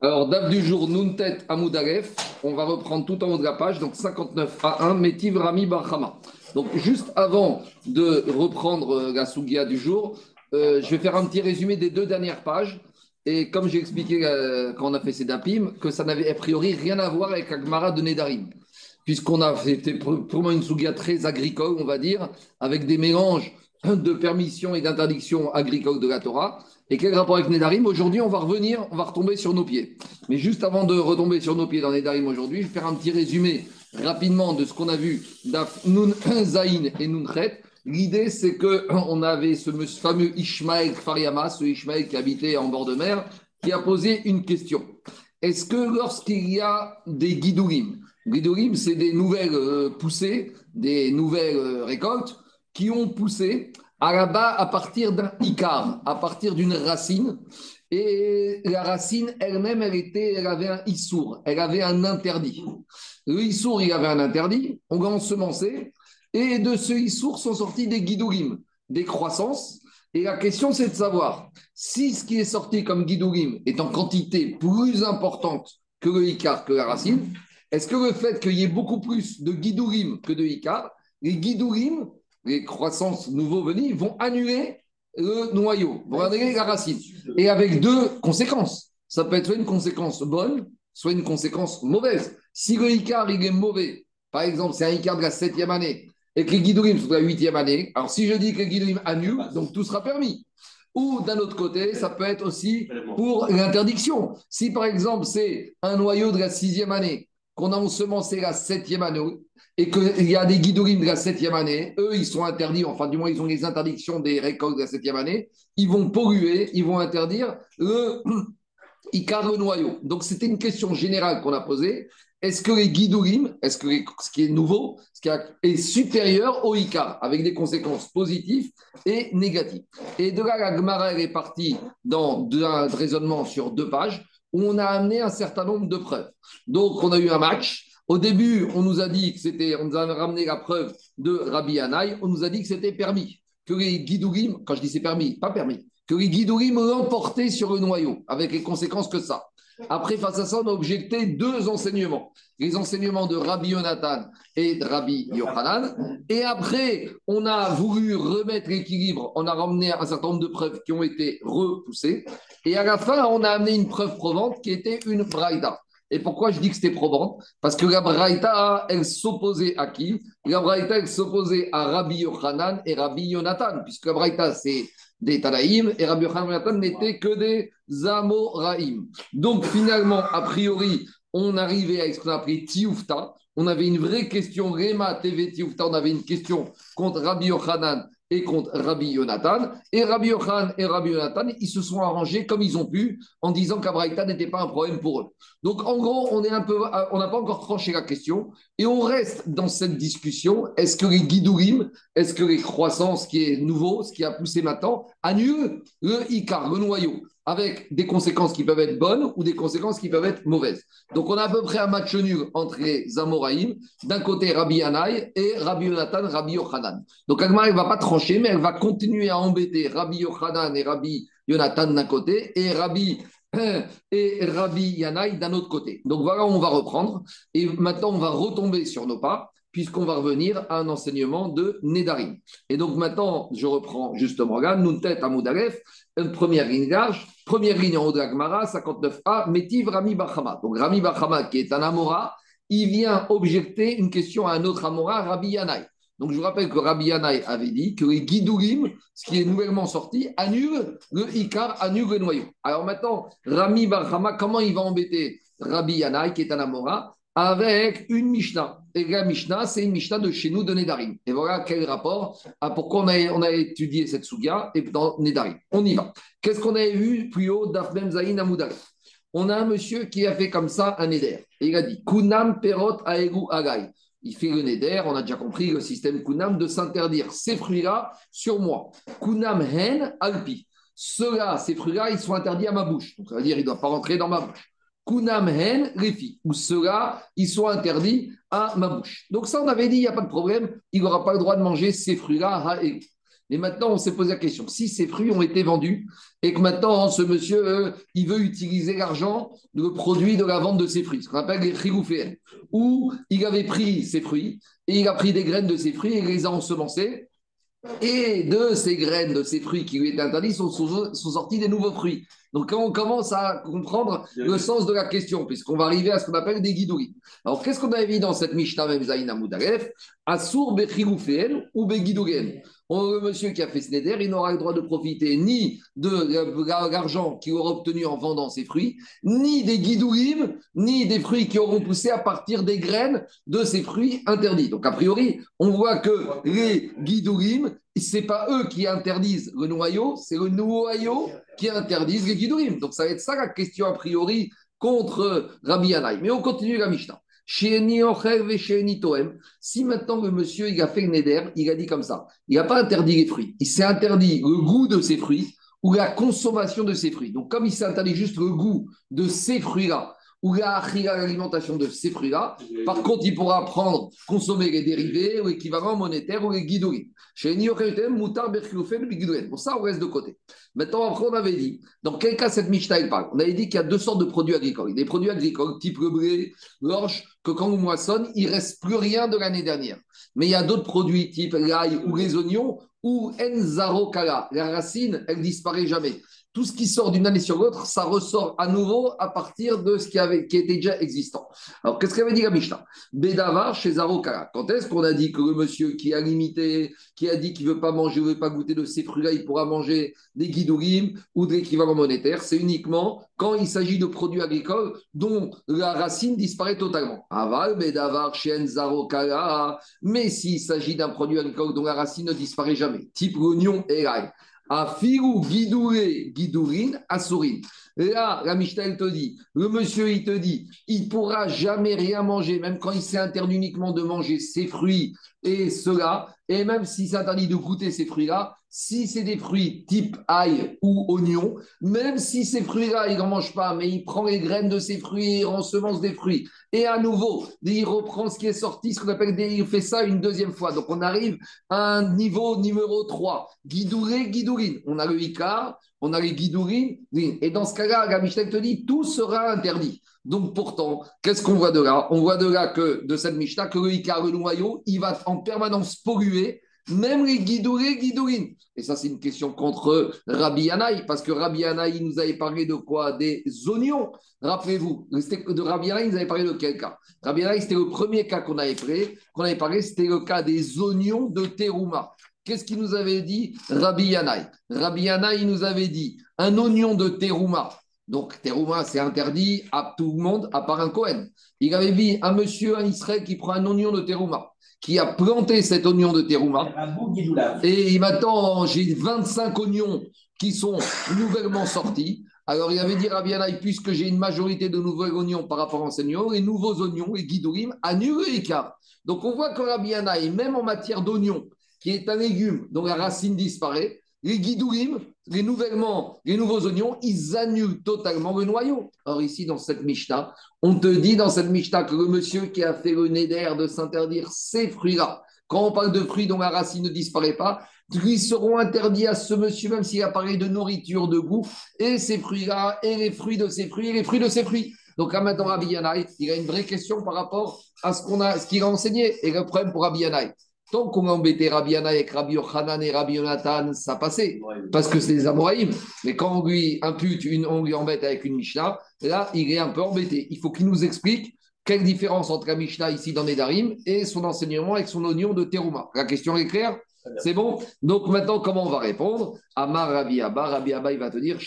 Alors, date du jour, Nuntet Amoudaref. On va reprendre tout en haut de la page, donc 59 à 1, Métiv Rami Barhama. Donc, juste avant de reprendre euh, la Sougia du jour, euh, je vais faire un petit résumé des deux dernières pages. Et comme j'ai expliqué euh, quand on a fait ces dapim, que ça n'avait a priori rien à voir avec Agmara de Nedarim. Puisqu'on a pour moi une Sougia très agricole, on va dire, avec des mélanges de permissions et d'interdictions agricoles de la Torah. Et quel rapport avec Nedarim? Aujourd'hui, on va revenir, on va retomber sur nos pieds. Mais juste avant de retomber sur nos pieds dans Nedarim aujourd'hui, je vais faire un petit résumé rapidement de ce qu'on a vu d'Af Nun Zain et Nun. L'idée, c'est qu'on avait ce fameux Ishmael Fariama, ce Ishmael qui habitait en bord de mer, qui a posé une question. Est-ce que lorsqu'il y a des guidourim, guidourim, c'est des nouvelles euh, poussées, des nouvelles euh, récoltes qui ont poussé, là-bas à partir d'un icar, à partir d'une racine. Et la racine elle-même, elle, était, elle avait un issour, elle avait un interdit. Le issour, il avait un interdit, on va ensemencer, et de ce issour sont sortis des guidourim, des croissances. Et la question, c'est de savoir si ce qui est sorti comme guidourim est en quantité plus importante que le icar, que la racine, est-ce que le fait qu'il y ait beaucoup plus de guidourim que de icar, les guidourim les croissances nouveaux venus vont annuler le noyau, vont annuler la racine. Et avec deux conséquences. Ça peut être soit une conséquence bonne, soit une conséquence mauvaise. Si le Icar il est mauvais, par exemple, c'est un Icar de la septième année, et que les guidourim sont de la huitième année, alors si je dis que les guidourim annulent, donc tout sera permis. Ou d'un autre côté, ça peut être aussi pour l'interdiction. Si par exemple c'est un noyau de la sixième année, qu'on a ensemencé la septième année, et qu'il y a des guidourim de la septième année, eux, ils sont interdits, enfin, du moins, ils ont les interdictions des récoltes de la septième année, ils vont polluer, ils vont interdire le Icar, le noyau. Donc, c'était une question générale qu'on a posée. Est-ce que les guidourim, est-ce que ce qui est nouveau, est supérieur au Icar, avec des conséquences positives et négatives? Et de là, la Gemara, est partie dans un raisonnement sur deux pages, où on a amené un certain nombre de preuves. Donc, on a eu un match. Au début, on nous a dit que c'était, on nous a ramené la preuve de Rabbi Anaï, on nous a dit que c'était permis, que les quand je dis c'est permis, pas permis, que les guidourim l'emportaient sur le noyau, avec les conséquences que ça. Après, face à ça, on a objecté deux enseignements. Les enseignements de Rabbi Yonatan et de Rabbi Yochanan. Et après, on a voulu remettre l'équilibre. On a ramené un certain nombre de preuves qui ont été repoussées. Et à la fin, on a amené une preuve provante qui était une braïda. Et pourquoi je dis que c'était probant Parce que la Braïta, elle s'opposait à qui? La Braïta, elle s'opposait à Rabbi Yochanan et Rabbi Yonatan, puisque la Braïta, c'est des Tanaïm et Rabbi Yochanan Yonatan n'étaient que des Zamoraïm. Donc finalement, a priori, on arrivait à ce qu'on a appelé Tioufta. On avait une vraie question, Rema TV Tioufta, on avait une question contre Rabbi Yochanan et contre Rabbi Yonatan. Et Rabbi Yochan et Rabbi Yonatan, ils se sont arrangés comme ils ont pu en disant qu'Abraïta n'était pas un problème pour eux. Donc en gros, on est un peu, on n'a pas encore tranché la question et on reste dans cette discussion. Est-ce que les guidourim, est-ce que les croissances, qui est nouveau, ce qui a poussé maintenant, annulent le Icar, le noyau avec des conséquences qui peuvent être bonnes ou des conséquences qui peuvent être mauvaises. Donc on a à peu près un match nul entre les Amoraïm, d'un côté Rabbi Anaï et Rabbi Yonatan, Rabbi Yochanan. Donc Agmar ne va pas trancher, mais elle va continuer à embêter Rabbi Yochanan et Rabbi Yonatan d'un côté et Rabbi et Rabbi Yanaï d'un autre côté. Donc voilà on va reprendre. Et maintenant, on va retomber sur nos pas puisqu'on va revenir à un enseignement de Nedarim. Et donc maintenant, je reprends justement là, Nuntet Amoudalef, une première ligne large, première ligne en haut de la Gemara, 59a, Métiv Rami Bachama. Donc Rami Bachama, qui est un Amora, il vient objecter une question à un autre Amora, Rabbi Yanaï. Donc je vous rappelle que Rabbi Yanaï avait dit que les ce qui est nouvellement sorti, annule le Ikar, annule le noyau. Alors maintenant, Rami Bachama, comment il va embêter Rabbi Yanaï, qui est un Amora avec une Mishnah. Et la Mishnah, c'est une Mishnah de chez nous, de Nedarim. Et voilà quel rapport à pourquoi on a, étudié cette Sugia et dans Nedarim. On y va. Qu'est-ce qu'on avait vu plus haut d'Afbem Zayin On a un monsieur qui a fait comme ça un Neder. Et il a dit Kunam Perot Aegu Agay. Il fait le Neder, on a déjà compris le système Kunam, de s'interdire ces fruits-là sur moi. Kunam Hen Alpi. Ceux-là, ces fruits-là, ils sont interdits à ma bouche. Donc ça veut dire qu'ils ne doivent pas rentrer dans ma bouche. Kunam hen refi, ou ceux-là, ils sont à ma bouche. Donc ça, on avait dit, il n'y a pas de problème, il n'aura pas le droit de manger ces fruits-là. Et maintenant, on s'est posé la question si ces fruits ont été vendus et que maintenant, ce monsieur, euh, il veut utiliser l'argent, le produit de la vente de ses fruits, ce qu'on appelle les chigouféens, ou il avait pris ses fruits et il a pris des graines de ses fruits et les a ensemencés. Et de ces graines, de ces fruits qui lui étaient interdits, sont, sont, sortis des nouveaux fruits. Donc, quand on commence à comprendre le sens de la question, puisqu'on va arriver à ce qu'on appelle des guidouris. Alors, qu'est-ce qu'on avait vu dans cette Mishnah même Zayin Amoudaref Assour ou Begidougen le monsieur qui a fait ce neder, il n'aura le droit de profiter ni de l'argent qu'il aura obtenu en vendant ses fruits, ni des guidourim, ni des fruits qui auront poussé à partir des graines de ces fruits interdits. Donc, a priori, on voit que les guidourim, ce n'est pas eux qui interdisent le noyau, c'est le noyau qui interdise les guidourim. Donc, ça va être ça la question a priori contre Rabbi Yanaï. Mais on continue la Mishnah. Si maintenant le monsieur il a fait le neder, il a dit comme ça, il n'a pas interdit les fruits, il s'est interdit le goût de ces fruits ou la consommation de ces fruits. Donc comme il s'est interdit juste le goût de ces fruits-là, ou l'alimentation de ces fruits-là. Par contre, il pourra prendre, consommer les dérivés ou l'équivalent monétaire ou les guidouris. Chez Pour ça, on reste de côté. Maintenant, après, on avait dit, dans quel cas cette Mishnah parle? On avait dit qu'il y a deux sortes de produits agricoles. Des produits agricoles type le blé, l'orge, que quand on moissonne, il ne reste plus rien de l'année dernière. Mais il y a d'autres produits type l'ail ou les oignons ou enzarokala. La racine, elle disparaît jamais tout ce qui sort d'une année sur l'autre, ça ressort à nouveau à partir de ce qui, avait, était déjà existant. Alors, qu'est-ce qu'avait dit la Mishnah? Bédavar chez Zarokara. Quand est-ce qu'on a dit que le monsieur qui a limité, qui a dit qu'il ne veut pas manger, ne veut pas goûter de ces fruits-là, il pourra manger des guidourim ou de l'équivalent monétaire? C'est uniquement quand il s'agit de produits agricoles dont la racine disparaît totalement. Aval, Bédavar, chez Zarokara. Mais s'il s'agit d'un produit agricole dont la racine ne disparaît jamais, type l'oignon et l'ail, Afiru guidouré guidourin assourine. Là, la Mishnah, te dit, le monsieur, il te dit, il pourra jamais rien manger, même quand il s'est interdit uniquement de manger ses fruits et cela, et même s'il s'interdit de goûter ces fruits-là, si c'est des fruits type ail ou oignon, même si ces fruits-là, il n'en mange pas, mais il prend les graines de ces fruits et ensemence des fruits, et à nouveau, il reprend ce qui est sorti, ce qu'on appelle, il fait ça une deuxième fois. Donc on arrive à un niveau numéro 3, guidouré, guidourine. On a le Icar, on a les guidourines, et dans ce cas-là, la Mishnah te dit, tout sera interdit. Donc pourtant, qu'est-ce qu'on voit de là? On voit de là que de cette Mishnah que le Icar, le noyau, il va en permanence polluer même les guidourés, guidourines. Et ça, c'est une question contre Rabbi Yanaï, parce que Rabbi Yanaï nous avait parlé de quoi? Des oignons. Rappelez-vous, de Rabbi Yanaï, nous avait parlé de quel cas? Rabbi Yanaï, c'était le premier cas qu'on avait, pris, qu'on avait parlé, c'était le cas des oignons de Terouma. Qu'est-ce qu'il nous avait dit Rabbi Yanaï Rabbi Yanaï nous avait dit un oignon de Terouma. Donc, Terouma, c'est interdit à tout le monde, à part un Cohen. Il avait dit un monsieur, un Israël, qui prend un oignon de Terouma qui a planté cet oignon de terouma. Et il m'attend, j'ai 25 oignons qui sont nouvellement sortis. Alors il avait dit Rabbi puisque j'ai une majorité de nouveaux oignons par rapport à l'enseignant, les nouveaux oignons, les guidourim, annulent l'écart. Donc on voit que Rabbi même en matière d'oignon, qui est un légume dont la racine disparaît, les guidourim, les, nouvellement, les nouveaux oignons, ils annulent totalement le noyau. Or, ici, dans cette Mishnah, on te dit dans cette Mishnah que le monsieur qui a fait le néder de s'interdire ces fruits-là, quand on parle de fruits dont la racine ne disparaît pas, ils seront interdits à ce monsieur, même s'il a parlé de nourriture, de goût, et ces fruits-là, et les fruits de ces fruits, et les fruits de ces fruits. Donc là, maintenant, Rabbi Yanaï, il a une vraie question par rapport à ce qu'on a, ce qu'il a enseigné. Et le problème pour Rabbi Yanaï, Tant qu'on a embêté Rabbi avec Rabbi Yochanan et Rabbi Yonatan, ça passait, parce que c'est des Amoraïm. Mais quand on lui impute, une, on lui embête avec une Mishnah, là, il est un peu embêté. Il faut qu'il nous explique quelle différence entre la Mishnah ici dans Nedarim et son enseignement avec son oignon de Teruma. La question est claire? C'est bon? Donc maintenant, comment on va répondre? Amar Rabbi Abba, Rabbi Abba, il va te dire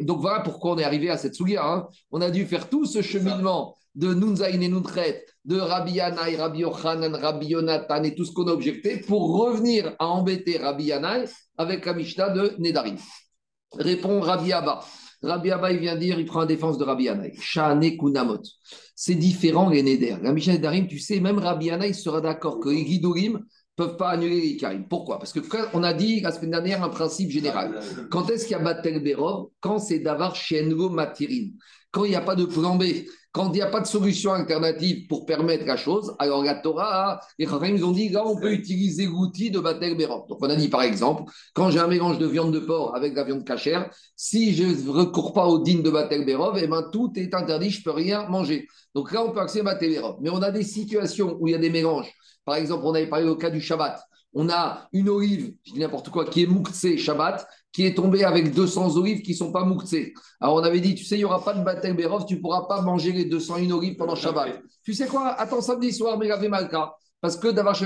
Donc voilà pourquoi on est arrivé à cette souga. Hein. On a dû faire tout ce cheminement de Nunzaïn et de Rabbi Yanaï, Rabbi Yochanan, Rabbi Yonatan et tout ce qu'on a objecté pour revenir à embêter Rabbi Yanaï avec la Mishnah de Nedarim. Répond Rabbi Abba. Rabbi Abba, il vient dire, il prend la défense de Rabbi Yanaï. Shane Kunamot. C'est différent les Neder. La Mishnah Nedarim, tu sais, même Rabbi Yanaï sera d'accord que les peuvent pas annuler les Ikarim. Pourquoi? Parce que on a dit la semaine dernière un principe général. Quand est-ce qu'il y a Batel Berov Quand c'est d'avoir Shengo Matirine. Quand il n'y a pas de plan B, quand il n'y a pas de solution alternative pour permettre la chose, alors la Torah, les Chachamim, ils ont dit, là, on peut utiliser l'outil de Batel Berov. Donc, on a dit, par exemple, quand j'ai un mélange de viande de porc avec de la viande cachère, si je ne recours pas au digne de Batel Berov, eh ben, tout est interdit, je ne peux rien manger. Donc là, on peut accéder à Batel Berov. Mais on a des situations où il y a des mélanges. Par exemple, on avait parlé au cas du Shabbat. On a une olive, je dis n'importe quoi, qui est Mouktsé Shabbat, qui est tombée avec 200 olives qui ne sont pas Mouktsé. Alors on avait dit, tu sais, il n'y aura pas de Batel Berov, tu ne pourras pas manger les 201 olives pendant Shabbat. Tu sais quoi? Attends samedi soir, mais Malka. Parce que d'avoir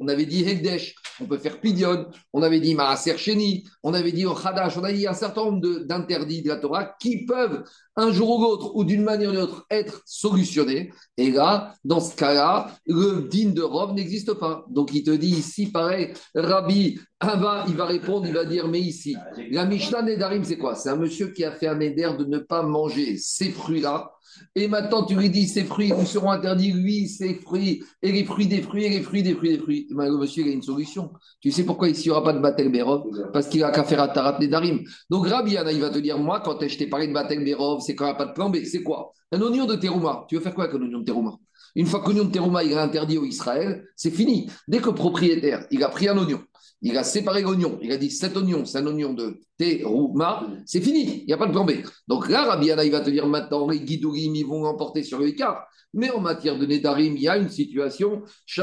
on avait dit Hekdesh, on peut faire Pidion, on avait dit Maaser Sheni, on avait dit Khadash, on a dit un certain nombre d'interdits de la Torah qui peuvent un jour ou l'autre, ou d'une manière ou d'une autre, être solutionnés. Et là, dans ce cas-là, le digne de Rov n'existe pas. Donc il te dit ici, pareil, Rabbi Ava, il va répondre, il va dire, mais ici, la Mishnah Nedarim, c'est quoi? C'est un monsieur qui a fait un Neder de ne pas manger ces fruits-là et maintenant, tu lui dis, ces fruits vous seront interdits, lui, ces fruits, et les fruits des fruits, et les fruits des fruits des fruits. le monsieur, il a une solution. Tu sais pourquoi ici, il n'y aura pas de Batel Berov? Parce qu'il a qu'à faire à Tarat Nedarim. Donc, Rabbi il va te dire, moi, quand je t'ai parlé de Batel Berov, c'est quand il n'y a pas de plan B. C'est quoi? Un oignon de terouma. Tu veux faire quoi avec un oignon de terouma Une fois que l'oignon de terouma il est interdit au Israël, c'est fini. Dès que le propriétaire, il a pris un oignon, il a séparé l'oignon, il a dit cet oignon, c'est un oignon de terouma, c'est fini, il n'y a pas de plan B. Donc là, Rabbi il va te dire maintenant, les guidourim, ils vont l'emporter sur le écart. Mais en matière de Nedarim, il y a une situation. C'est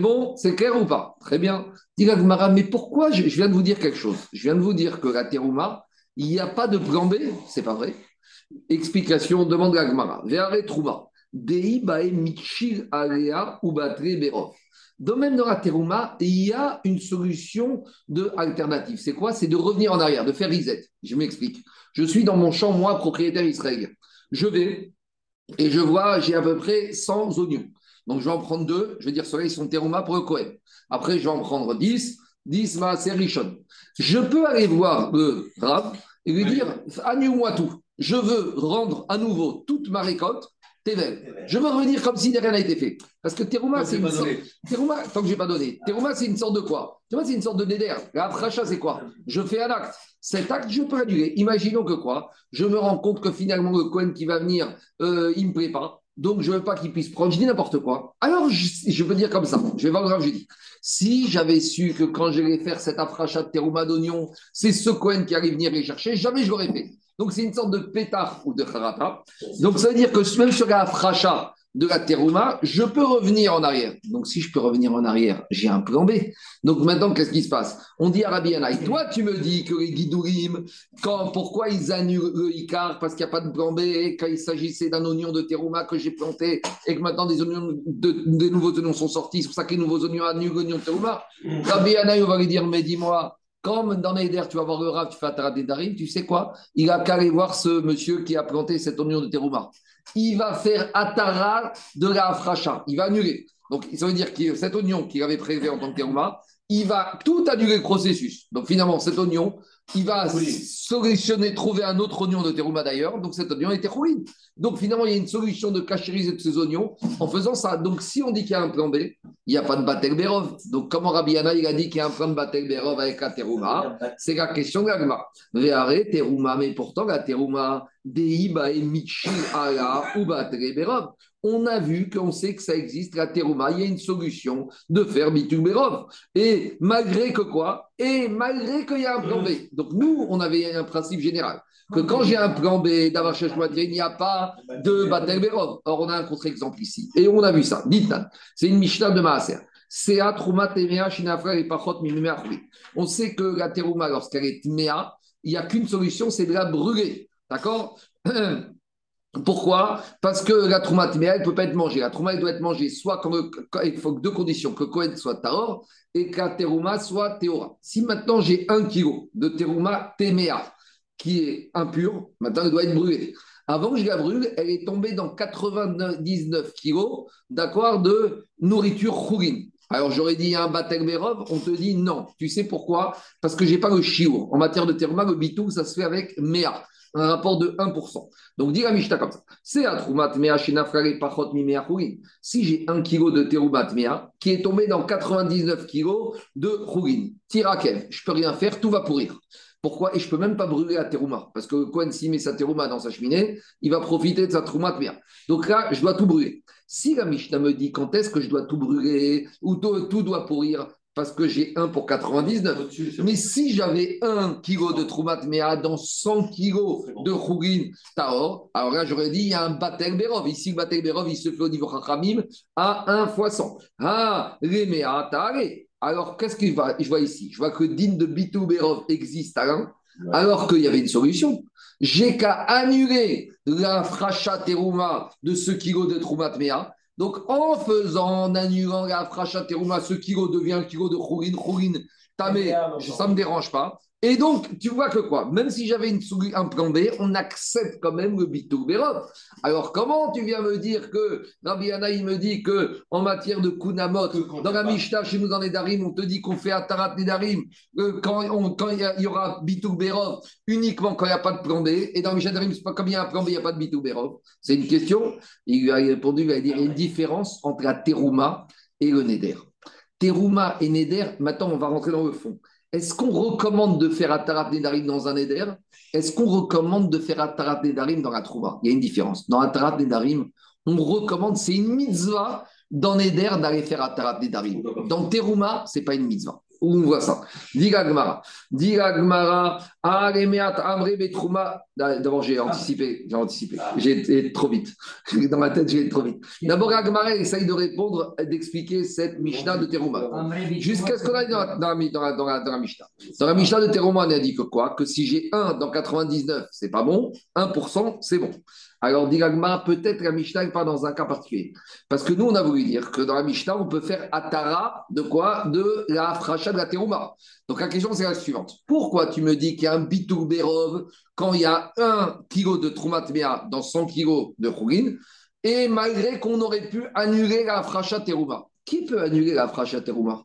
bon? C'est clair ou pas? Très bien. mais pourquoi je, viens de vous dire quelque chose? Je viens de vous dire que la terouma, il n'y a pas de plan B, c'est pas vrai. Explication, demande la Gemara. Trouma. Dei bae michil alea ou batre berov. Domaine de la terouma, il y a une solution de alternative. C'est quoi? C'est de revenir en arrière, de faire reset. Je m'explique. Je suis dans mon champ, moi, propriétaire israélien. Je vais et je vois, j'ai à peu près 100 oignons. Donc, je vais en prendre deux. Je vais dire, ceux-là, ils sont terouma pour le Cohen. Après, je vais en prendre 10. 10, c'est richon. Je peux aller voir le Rav et lui dire, annule-moi tout. Je veux rendre à nouveau toute ma récolte je veux revenir comme si rien n'a été fait. Parce que Terouma, c'est une sorte. Terouma, tant que je n'ai pas donné. Terouma, c'est une sorte de quoi? Terouma, c'est une sorte de néder. La pracha, c'est quoi? Je fais un acte. Cet acte, je peux annuler. Imaginons que quoi? Je me rends compte que finalement, le Cohen qui va venir, euh, il ne me plaît pas. Donc, je ne veux pas qu'il puisse prendre. Je dis n'importe quoi. Alors, je, peux dire comme ça. Je vais voir le je dis. Si j'avais su que quand j'allais faire cet afracha de terouma d'oignon, c'est ce Cohen qui allait venir les chercher, jamais je l'aurais fait. Donc, c'est une sorte de pétard ou de harata. Donc, ça veut dire que même sur la fracha de la terouma, je peux revenir en arrière. Donc, si je peux revenir en arrière, j'ai un plan B. Donc, maintenant, qu'est-ce qui se passe? On dit à Rabbi Yanaï, toi, tu me dis que les guidourim, quand, pourquoi ils annulent le Icar Parce qu'il n'y a pas de plan B. Quand il s'agissait d'un oignon de terouma que j'ai planté et que maintenant des, oignons des nouveaux oignons sont sortis, c'est pour ça que les nouveaux oignons annulent l'oignon de terouma. Rabbi Yanaï, on va lui dire, mais dis-moi, comme dans Neider, tu vas voir le Rav, tu fais Atarat Darim, tu sais quoi? Il a qu'à aller voir ce monsieur qui a planté cet oignon de terouma. Il va faire Atara de la Afracha. Il va annuler. Donc, ça veut dire que cet oignon qu'il avait prélevé en tant que terouma, il va tout annuler le processus. Donc, finalement, cet oignon, il va solutionner, trouver un autre oignon de terouma d'ailleurs. Donc, cet oignon était rouline. Donc, finalement, il y a une solution de cachériser de ces oignons en faisant ça. Donc, si on dit qu'il y a un plan B, il n'y a pas de Batel Berov. Donc, comment Rabbi Yana, il a dit qu'il y a un plan de Batel Berov avec la terouma C'est la question de l'agma. Véare, terouma, mais pourtant, la terouma, Deiba et Michi Ala ou Batel Berov on a vu qu'on sait que ça existe, la terouma, il y a une solution de faire Bitul Berov. Et malgré que quoi? Et malgré qu'il y a un plan B. Donc nous, on avait un principe général que quand j'ai un plan B d'avoir il n'y a pas de Batel Berov. Or, on a un contre-exemple ici. Et on a vu ça. Dites c'est une Mishnah de Maaser. On sait que la terouma, lorsqu'elle est tmea, il n'y a qu'une solution, c'est de la brûler. D'accord? Pourquoi? Parce que la trouma elle ne peut pas être mangée. La trouma, elle doit être mangée soit quand, il faut deux conditions, que Kohen soit taor et que la terouma soit théora. Si maintenant j'ai un kilo de terouma tmea, qui est impure, maintenant elle doit être brûlée. Avant que je la brûle, elle est tombée dans 99 kilos d'accord, de nourriture chourine. Alors j'aurais dit un Batel Berov, on te dit non. Tu sais pourquoi? Parce que j'ai pas le chiour. En matière de terouma, le bitou, ça se fait avec Mea, un rapport de 1%. Donc dis la Mishnah comme ça. C'est un Troumat Mea Pachot Mi Mea Si j'ai un kilo de teroumat Mea qui est tombé dans 99 kilos de Khourin, Tirakev, je peux rien faire, tout va pourrir. Pourquoi? Et je ne peux même pas brûler la terouma. Parce que Cohen, s'il met sa terouma dans sa cheminée, il va profiter de sa terouma de Donc là, je dois tout brûler. Si la Mishnah me dit quand est-ce que je dois tout brûler, ou tout, doit pourrir, parce que j'ai un pour 99. Mais si j'avais un kilo de Troumat Mea dans 100 kilos de Khourin Taor, alors là j'aurais dit il y a un Batel Berov. Ici, le Batel Berov, il se fait au niveau Chachamim à 1 fois 100. Ah, les Mea alors, qu'est-ce que je vois ici? Je vois que Din de Bitou Berov existe à alors qu'il y avait une solution. J'ai qu'à annuler la fracha terouma de ce kilo de Troumat Mea. Donc, en faisant, en annulant la fracha terouma, ce kilo devient un kilo de Khourin, Khourin, tamé, ça ne me dérange pas. Et donc, tu vois que quoi? Même si j'avais une un plan B, on accepte quand même le bitou Berov. Alors, comment tu viens me dire que Rabbi il me dit que en matière de Kunamot, dans la Mishnah, chez nous dans les Darim, on te dit qu'on fait Atarat Nedarim euh, quand il y, aura bitou Berov uniquement quand il n'y a pas de plan B. Et dans Mishnah Darim, c'est pas comme il y a un plan B, il n'y a pas de bitou. C'est une question. Il lui a répondu, il a dit il y a une différence entre la Teruma et le Neder. Teruma et Neder, maintenant on va rentrer dans le fond. Est-ce qu'on recommande de faire Atarat Nedarim dans un Eder? Est-ce qu'on recommande de faire Atarat Nedarim dans la Trouba Il y a une différence. Dans Atarat Nedarim, on recommande, c'est une mitzvah dans Neder d'aller faire Atarat Nedarim. Dans Teruma, ce n'est pas une mitzvah. Où on voit ça Diga Gmara. Diga Gmara. Amre Betrouma. D'abord, j'ai anticipé. J'ai anticipé. J'ai été trop vite. Dans ma tête, j'ai été trop vite. D'abord, Agmara essaye de répondre, d'expliquer cette Mishnah de Teruma. Jusqu'à ce qu'on aille dans la, dans, la, dans, la, dans la Mishnah. Dans la Mishnah de Teruma, on a dit que quoi? Que si j'ai 1 dans 99, c'est pas bon. 1%, c'est bon. Alors, dit peut-être la Mishnah n'est pas dans un cas particulier. Parce que nous, on a voulu dire que dans la Mishnah, on peut faire Atara de quoi? De la fracha de la terouma. Donc, la question, c'est la suivante. Pourquoi tu me dis qu'il y a un bitou berov quand il y a un kilo de Troumat dans 100 kilos de Khourin et malgré qu'on aurait pu annuler la fracha terouma? Qui peut annuler la fracha terouma?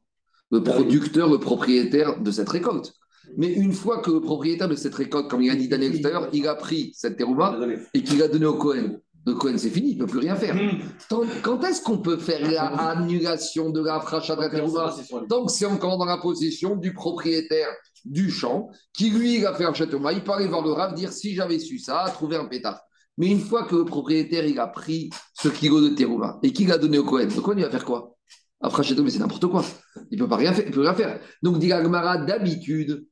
Le producteur, le propriétaire de cette récolte. Mais une fois que le propriétaire de cette récolte, comme il a dit Daniel tout à l'heure, il a pris cette terouma et qu'il l'a donné au Cohen, le Cohen c'est fini, il ne peut plus rien faire. Hmm. Quand est-ce qu'on peut faire l'annulation de la fracha de la terouma Tant que c'est encore dans la possession du propriétaire du champ, qui lui il a fait un château. Il peut aller voir le Rav dire si j'avais su ça, trouver un pétard. Mais une fois que le propriétaire il a pris ce kilo de terouma et qu'il l'a donné au Cohen, le Cohen il va faire quoi? Après château, mais c'est n'importe quoi. Il ne peut pas rien faire. Il peut rien faire. Donc, dit d'habitude,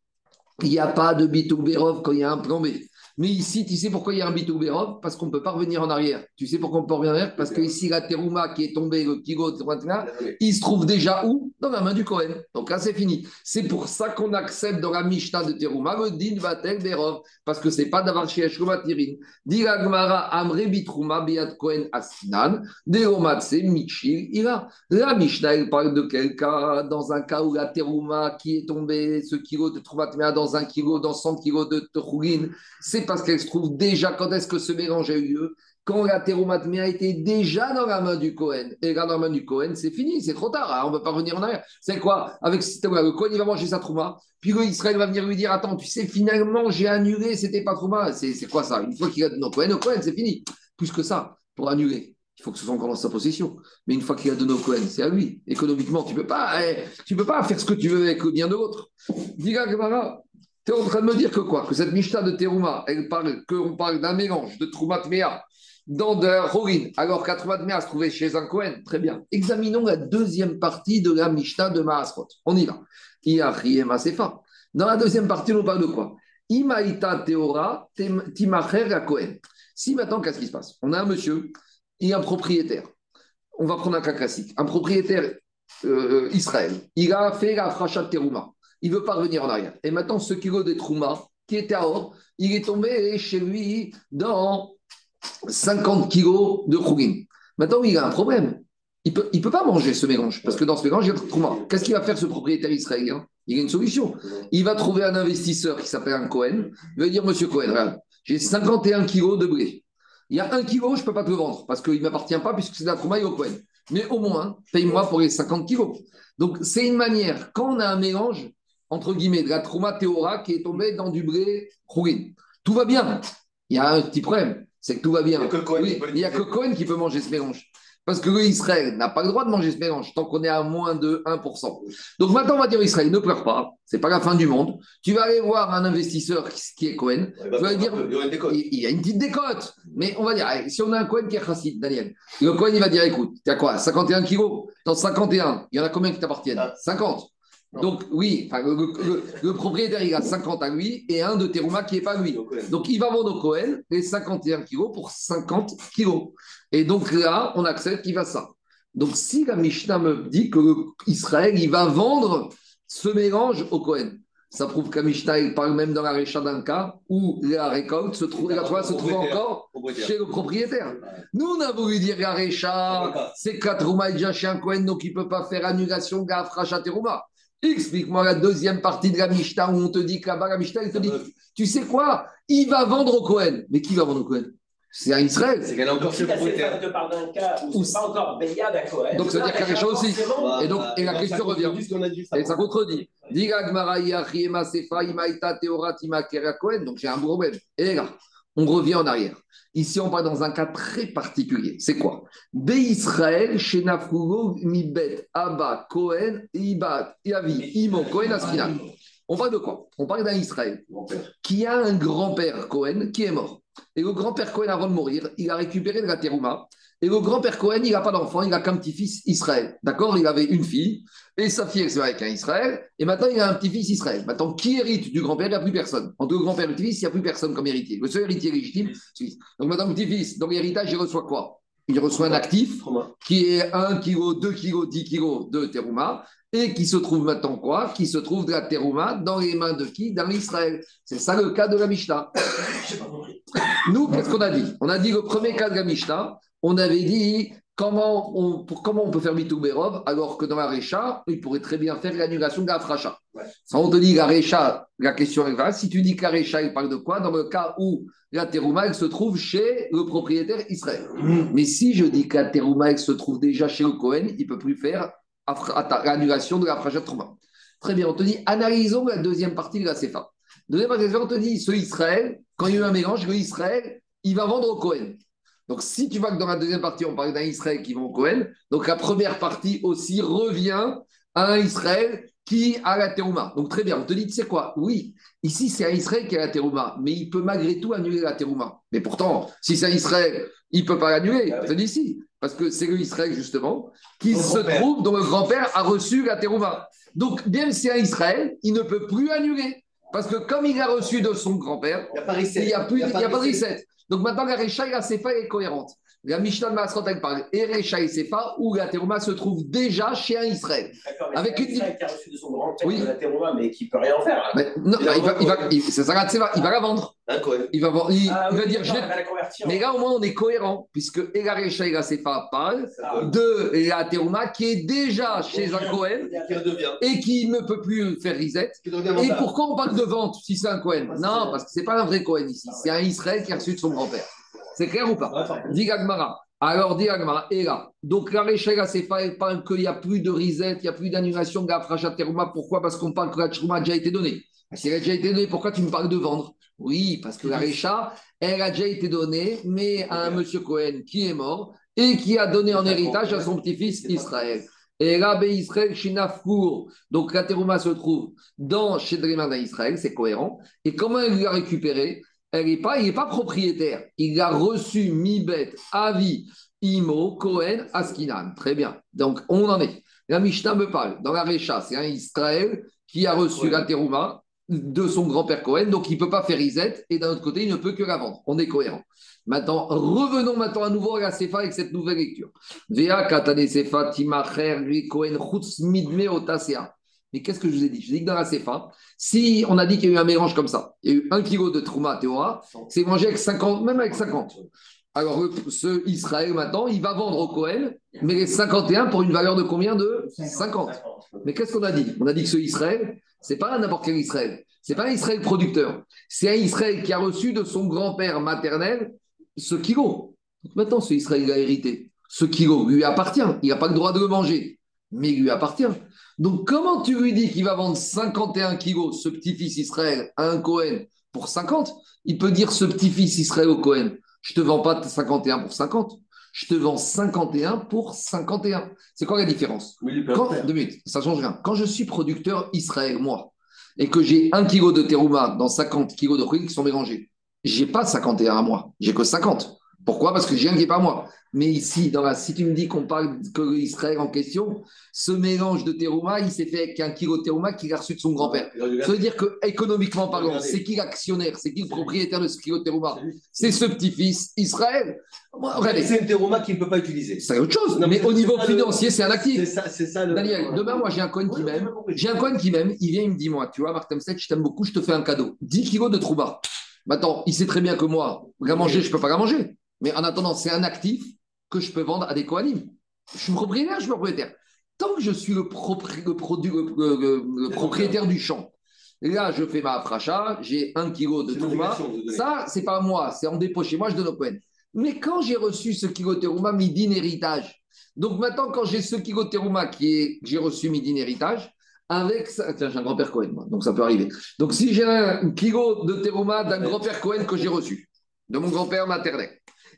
il n'y a pas de bitou Berov quand il y a un plan B. Mais ici, tu sais pourquoi il y a un bitou Berov Parce qu'on ne peut pas revenir en arrière. Tu sais pourquoi on peut revenir en arrière? Parce que ici, la terouma qui est tombée, le kilo de il se trouve déjà où? Dans la main du Cohen. Donc là, c'est fini. C'est pour ça qu'on accepte dans la Mishnah de terouma le din vatel Berov. Parce que ce n'est pas d'avoir chez Tirin. Dira Gmara Amre bitrouma biat Cohen asinan. c'est Michil ira. La Mishnah, elle parle de quel cas Dans un cas où la terouma qui est tombée, ce kilo de Troumatmea dans un kilo, dans 100 kilos de Techougin, c'est parce qu'elle se trouve déjà, quand est-ce que ce mélange a eu lieu? Quand la a était déjà dans la main du Cohen. Et dans la main du Cohen, c'est fini, c'est trop tard, hein, on ne peut pas revenir en arrière. C'est quoi? Avec le Cohen, il va manger sa trouma, puis Israël va venir lui dire Attends, tu sais, finalement, j'ai annulé, c'était pas trouma. C'est quoi ça? Une fois qu'il a donné au Cohen, au Cohen, c'est fini. Plus que ça, pour annuler. Il faut que ce soit encore dans sa possession. Mais une fois qu'il a donné au Cohen, c'est à lui. Économiquement, tu ne peux, pas, eh, peux pas faire ce que tu veux avec le bien de l'autre. Diga Gemara, tu es en train de me dire que quoi? Que cette Mishnah de Teruma, elle parle qu'on parle d'un mélange de Troumat Mea dans de Horin, alors qu'à Troumat Mea se trouvait chez un Cohen. Très bien. Examinons la deuxième partie de la Mishnah de Maasrot. On y va. Dans la deuxième partie, on parle de quoi? Imaïta Teora Timacher à Cohen. Si maintenant, qu'est-ce qui se passe? On a un monsieur, est un propriétaire. On va prendre un cas classique. Un propriétaire euh, Israël. Il a fait la fracha de Teruma il ne veut pas revenir en arrière. Et maintenant, ce kilo de Trouma, qui était à or, il est tombé chez lui dans 50 kilos de Khourin. Maintenant, il a un problème. Il ne peut, pas manger ce mélange, parce que dans ce mélange, il y a Trouma. Qu'est-ce qu'il va faire ce propriétaire israélien? Il a une solution. Il va trouver un investisseur qui s'appelle un Cohen. Il va dire Monsieur Cohen, j'ai 51 kilos de blé. Il y a un kilo, je ne peux pas te le vendre, parce qu'il ne m'appartient pas, puisque c'est de la et au Cohen. mais au moins, paye-moi pour les 50 kilos. Donc, c'est une manière, quand on a un mélange, entre guillemets, de la trauma théora qui est tombée dans du blé rouine, tout va bien. Il y a un petit problème, c'est que tout va bien. Il n'y a que Cohen qui peut manger ce mélange. Parce que Israël n'a pas le droit de manger ce mélange tant qu'on est à moins de 1%. Donc maintenant, on va dire Israël, ne pleure pas, c'est pas la fin du monde. Tu vas aller voir un investisseur qui est Cohen. tu vas dire, il, y a une petite décote. Mais on va dire, si on a un Cohen qui est chassid, Daniel, le Cohen, il va dire, écoute, tu as quoi 51 kilos? Dans 51, il y en a combien qui t'appartiennent? 50. Donc, oui, le, propriétaire, il a 50 à lui et un de Teruma qui n'est pas lui. Donc, il va vendre au Cohen les 51 kilos pour 50 kilos. Et donc là, on accepte qu'il va ça. Donc, si la Mishnah me dit que Israël, il va vendre ce mélange au Cohen, ça prouve que Mishnah, il parle même dans la récha d'un cas où la récolte se trouve, la se trouve encore chez le propriétaire. Nous, on a voulu dire la récha, c'est Katrouma est déjà chez un Cohen, donc il ne peut pas faire annulation Gafracha Teruma. Explique-moi la deuxième partie de la Mishnah où on te dit que là-bas, la Mishnah, il te dit Tu sais quoi? Il va vendre au Cohen. Mais qui va vendre au Cohen c'est à Israël. C'est qu'elle est encore chez le propriétaire. Je parle d'un cas où c'est pas encore Béliad à Cohen. Donc ça veut dire qu'il y a quelque chose aussi. Et donc et la question revient. Et ça contredit. Donc j'ai un problème. Et là, on revient en arrière. Ici, on parle dans un cas très particulier. C'est quoi? Be Israël, Mibet, Abba, Cohen, Ibat, Yavi, Imo, Cohen, Askinan. On parle de quoi? On parle d'un Israël qui a un grand-père Cohen qui est mort. Et le grand-père Cohen, avant de mourir, il a récupéré de la terouma. Et le grand-père Cohen, il n'a pas d'enfant, il n'a qu'un petit-fils Israël. D'accord? Il avait une fille, et sa fille, elle s'est avec un Israël, et maintenant il a un petit-fils Israël. Maintenant, qui hérite du grand-père? Il n'y a plus personne. Entre le grand-père et le petit-fils, il n'y a plus personne comme héritier. Le seul héritier légitime, c'est Donc maintenant, le petit-fils, dans l'héritage, il reçoit quoi? Il reçoit un actif qui est 1 kg, 2 kg, 10 kg de terouma, et qui se trouve maintenant quoi? Qui se trouve de la terouma dans les mains de qui? Dans l'Israël. C'est ça le cas de la Mishnah. Nous, qu'est-ce qu'on a dit? On a dit le premier cas de la Mishnah, on avait dit comment on, comment on peut faire Berov alors que dans la Récha, il pourrait très bien faire l'annulation de la Fracha. Ça, on te dit la Récha, la question est Si tu dis que la Récha, il parle de quoi? Dans le cas où la Terouma, elle se trouve chez le propriétaire Israël. Mm. Mais si je dis que la Terouma, elle se trouve déjà chez le Cohen, il ne peut plus faire l'annulation de la Fracha Trouma. Très bien, on te dit, analysons la deuxième partie de la Sefa. Deuxième partie, on te dit, ce Israël, quand il y a eu un mélange, le Israël, il va vendre au Cohen. Donc, si tu vois que dans la deuxième partie, on parle d'un Israël qui va au Cohen, donc la première partie aussi revient à un Israël qui a la terouma. Donc, très bien, on te dit, tu sais quoi? Oui, ici, c'est un Israël qui a la terouma, mais il peut malgré tout annuler la terouma. Mais pourtant, si c'est un Israël, il ne peut pas l'annuler. Ah, te ici. Parce que c'est le Israël, justement, qui se trouve, dont le grand-père a reçu la terouma. Donc, bien si c'est un Israël, il ne peut plus annuler. Parce que comme il a reçu de son grand-père, il n'y a, a, pas de reset. Donc maintenant, la Recha et la Sefa est cohérente. La Mishnah de Masrot, elle parle et Recha et Sefa, où la Terouma se trouve déjà chez un Israël. Avec une. Israël qui a reçu de son grand-père oui. la Terouma, mais qui ne peut rien en faire. Mais, non, il, va, il, va, il, il, va la vendre. Il va, il, ah, va dire, je. Mais là, au moins, on est cohérent, puisque et la Recha et la Sefa parlent de la Terouma qui est déjà chez un Cohen et qui ne peut plus faire Risette. Et pourquoi on parle de vente si c'est un Cohen Non, parce que ce n'est pas un vrai Cohen ici. C'est un Israël qui a reçu de son grand-père. C'est clair ou pas Dit Alors, dit et là. Donc, la la Sefa, elle parle qu'il n'y a plus de Risette, il n'y a plus d'annulation de la Fracha Terouma. Pourquoi? Parce qu'on parle que la Terouma a déjà été donnée. Si elle a déjà été donnée, pourquoi tu me parles de vendre? Oui, parce que la Récha, elle a déjà été donnée, mais à un monsieur Cohen qui est mort et qui a donné en héritage à son petit-fils Israël. Et là, Israël, Shinafkour, donc la terouma se trouve dans chez d'Israël, c'est cohérent. Et comment elle lui a récupéré? Elle est pas, Il n'est pas propriétaire. Il a reçu Mibet, Avi, Imo, Cohen, Askinan. Très bien. Donc, on en est. La Mishnah me parle. Dans la Récha, c'est un Israël qui a reçu la terouma de son grand-père Cohen, donc il ne peut pas faire Isette, et d'un autre côté, il ne peut que la vendre. On est cohérent. Maintenant, revenons maintenant à nouveau à la Sefa avec cette nouvelle lecture. Vea katane Sefa timacher Cohen midme otasea. Mais qu'est-ce que je vous ai dit? Je vous ai dit que dans la Sefa, si on a dit qu'il y a eu un mélange comme ça, il y a eu un kilo de Trouma Théora, c'est mangé avec 50, même avec 50. Alors, ce Israël, maintenant, il va vendre au Cohen, mais les 51 pour une valeur de combien De 50. Mais qu'est-ce qu'on a dit? On a dit que ce Israël, c'est pas n'importe quel Israël. C'est pas un Israël producteur. C'est un Israël qui a reçu de son grand-père maternel ce kilo. Maintenant, ce Israël a hérité. Ce kilo lui appartient. Il n'a pas le droit de le manger, mais il lui appartient. Donc, comment tu lui dis qu'il va vendre 51 kilos, ce petit-fils Israël, à un Cohen pour 50 Il peut dire ce petit-fils Israël au Cohen, je te vends pas 51 pour 50, je te vends 51 pour 51. C'est quoi la différence? Quand, Deux minutes, ça change rien. Quand je suis producteur Israël, moi, et que j'ai un kilo de terouma dans 50 kilos de fruits qui sont mélangés, j'ai pas 51 à moi, j'ai que 50. Pourquoi? Parce que j'ai un qui n'est pas moi. Mais ici, dans la, si tu me dis qu'on parle que Israël en question, ce mélange de terouma, il s'est fait avec un kilo de terouma qu'il a reçu de son grand-père. Ça veut dire que économiquement parlant, c'est qui l'actionnaire, c'est qui le propriétaire de ce kilo de terouma? C'est ce petit-fils Israël. C'est une terouma qu'il ne peut pas utiliser. C'est autre chose. mais, au niveau financier, c'est un actif. C'est ça, Daniel, demain, moi, j'ai un coin qui m'aime. J'ai un coin qui m'aime. Il vient, il me dit, moi, tu vois, Marc Temset, je t'aime beaucoup, je te fais un cadeau. 10 kilos de trouba. Maintenant, il sait très bien que moi, la manger, je ne peux pas la manger. Mais en attendant, c'est un actif que je peux vendre à des coanimes. Je suis propriétaire, je suis propriétaire. Tant que je suis le, propriétaire du champ, là, je fais ma afracha, j'ai un kilo de tourma. Ça, c'est pas moi, c'est en dépôt chez moi, je donne au Cohen. Mais quand j'ai reçu ce kilo de terouma, midin héritage. Donc maintenant, quand j'ai ce kilo de terouma qui est, j'ai reçu midin héritage, avec ça, tiens, j'ai un grand-père Cohen, moi, donc ça peut arriver. Donc si j'ai un kilo de terouma d'un grand-père Cohen que j'ai reçu, de mon grand-père maternel,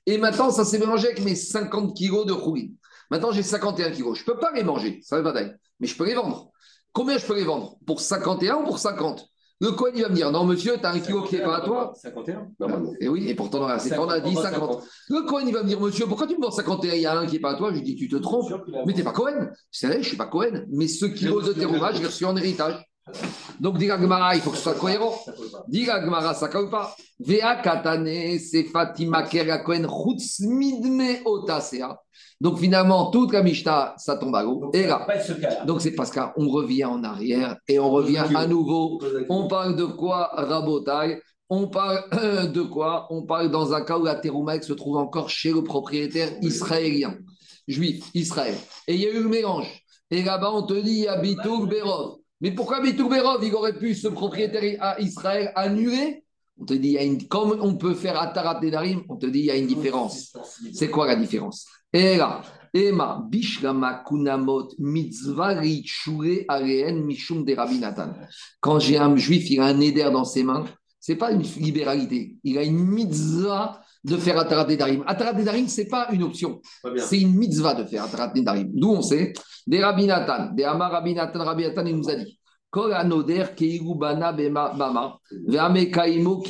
et maintenant, ça s'est mélangé avec mes 50 kilos de roulis. Maintenant, j'ai 51 kilos. Je ne peux pas les manger, ça va d'ailleurs. Mais je peux les vendre. Combien je peux les vendre? Pour 51 ou pour 50 Le coin, il va me dire Non, monsieur, tu as un kilo qui n'est pas à toi. 51 Et oui, et pourtant, on a dit 50. Le coin, il va me dire Monsieur, pourquoi tu me vends 51 Il y a un qui n'est pas à toi. Je lui dis Tu te trompes. Mais tu n'es pas Cohen. C'est vrai, je ne suis pas Cohen. Mais ce kilo de terroir, je l'ai reçu en héritage. Donc, dit Gmara, il faut que ce soit cohérent. Dit Gmara, ça ne pas. Vea katane, c'est Fatima Kerakoen, midme otasea. Donc, finalement, toute la Mishnah, ça tombe à l'eau. Et là, donc c'est parce qu'on revient en arrière et on revient à nouveau. On parle de quoi, Rabotai? On parle de quoi? On parle dans un cas où la terouma se trouve encore chez le propriétaire israélien, juif, Israël. Et il y a eu le mélange. Et là-bas, on te dit, il y a Bitouk Berov. Mais pourquoi Bitouberov, il aurait pu, ce propriétaire à Israël, annuler On te dit, comme on peut faire Atarat Nedarim, on te dit, il y a une différence. C'est quoi la différence? Et là, Emma, Bishlama Kunamot, Mitzvah Areen Mishum de Rabinatan. Quand j'ai un juif, il a un éder dans ses mains, c'est pas une libéralité. Il a une mitzvah de faire Atarat Nedarim. Atarat Nedarim, ce n'est pas une option. C'est une mitzvah de faire Atarat Nedarim. D'où on sait, des Rabinatan, des Amar Rabinatan, Rabinatan, il nous a dit Kol Anoder Bana Bama, Veame Kaimo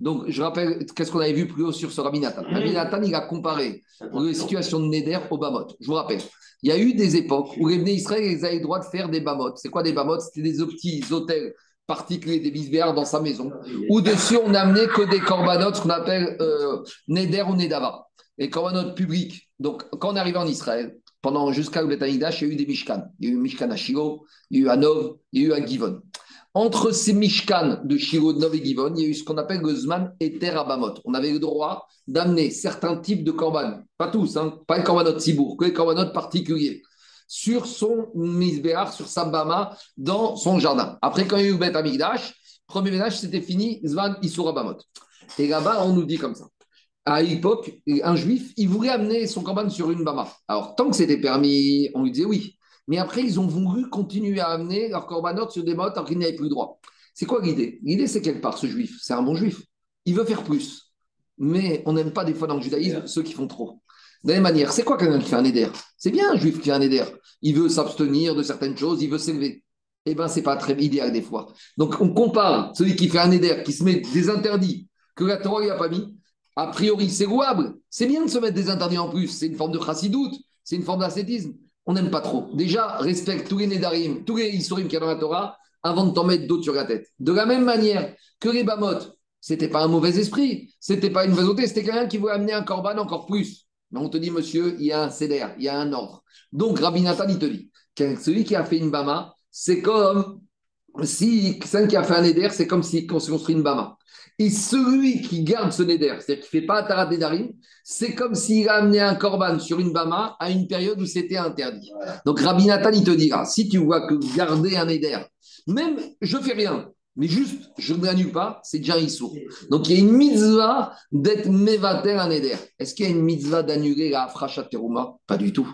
donc, je rappelle, qu'est-ce qu'on avait vu plus haut sur ce Rabbi Nathan? Rabbi Nathan, il a comparé les situations de Neder au Bamot. Je vous rappelle, il y a eu des époques où les Israël ils avaient le droit de faire des Bamot. C'est quoi des Bamot C'était des petits hôtels particulier des bisbéars dans sa maison, où dessus on n'amenait que des corbanotes, ce qu'on appelle euh, Neder ou Nedava, les corbanotes publics. Donc, quand on arrive en Israël, pendant jusqu'à le Betamikdash, il y a eu des Mishkan. Il y a eu Mishkan à Shiro, il y a eu à Nov, il y a eu à Givon. Entre ces Mishkan de Shiro, Nov et Givon, il y a eu ce qu'on appelle le et Terabamot. On avait le droit d'amener certains types de korban, pas tous, hein, pas les corbanotes Sibour, que les corbanotes particuliers sur son misbéar, sur sa bama, dans son jardin. Après, quand il y a eu Bet Amigdash, premier ménage, c'était fini, Zvan Isura Bamot. Et là-bas, on nous dit comme ça. À l'époque, un juif, il voulait amener son corban sur une bama. Alors, tant que c'était permis, on lui disait oui. Mais après, ils ont voulu continuer à amener leur corbanot sur des mottes alors qu'ils n'avaient plus le droit. C'est quoi l'idée? L'idée, c'est quelque part, ce juif, c'est un bon juif. Il veut faire plus. Mais on n'aime pas des fois dans le judaïsme ceux qui font trop. De la même manière, c'est quoi quelqu'un qui fait un éder? C'est bien un juif qui fait un éder. Il veut s'abstenir de certaines choses, il veut s'élever. Eh bien, ce n'est pas très idéal des fois. Donc, on compare celui qui fait un éder, qui se met des interdits que la Torah n'a pas mis. A priori, c'est louable. C'est bien de se mettre des interdits en plus. C'est une forme de chassidoute, c'est une forme d'ascétisme. On n'aime pas trop. Déjà, respecte tous les nédarim, tous les historimes qu'il y a dans la Torah, avant de t'en mettre d'autres sur la tête. De la même manière que les bamot, c'était pas un mauvais esprit, c'était pas une mauvaise c'était quelqu'un qui voulait amener un corban encore plus. Mais on te dit, monsieur, il y a un CDR, il y a un ordre. Donc, Rabbi Nathan, il te dit, celui qui a fait une Bama, c'est comme si celui qui a fait un Neder, c'est comme s'il construit une Bama. Et celui qui garde ce Neder, c'est-à-dire qui ne fait pas Tarat Nedarim, c'est comme s'il a amené un Korban sur une Bama à une période où c'était interdit. Donc Rabbi Nathan, il te dira, si tu vois que garder un Neder, même je fais rien, Mais juste, je ne l'annule pas, c'est déjà. Donc il y a une mitzvah d'être mevater un neder. Est-ce qu'il y a une mitzvah d'annuler la frachat terouma Pas du tout.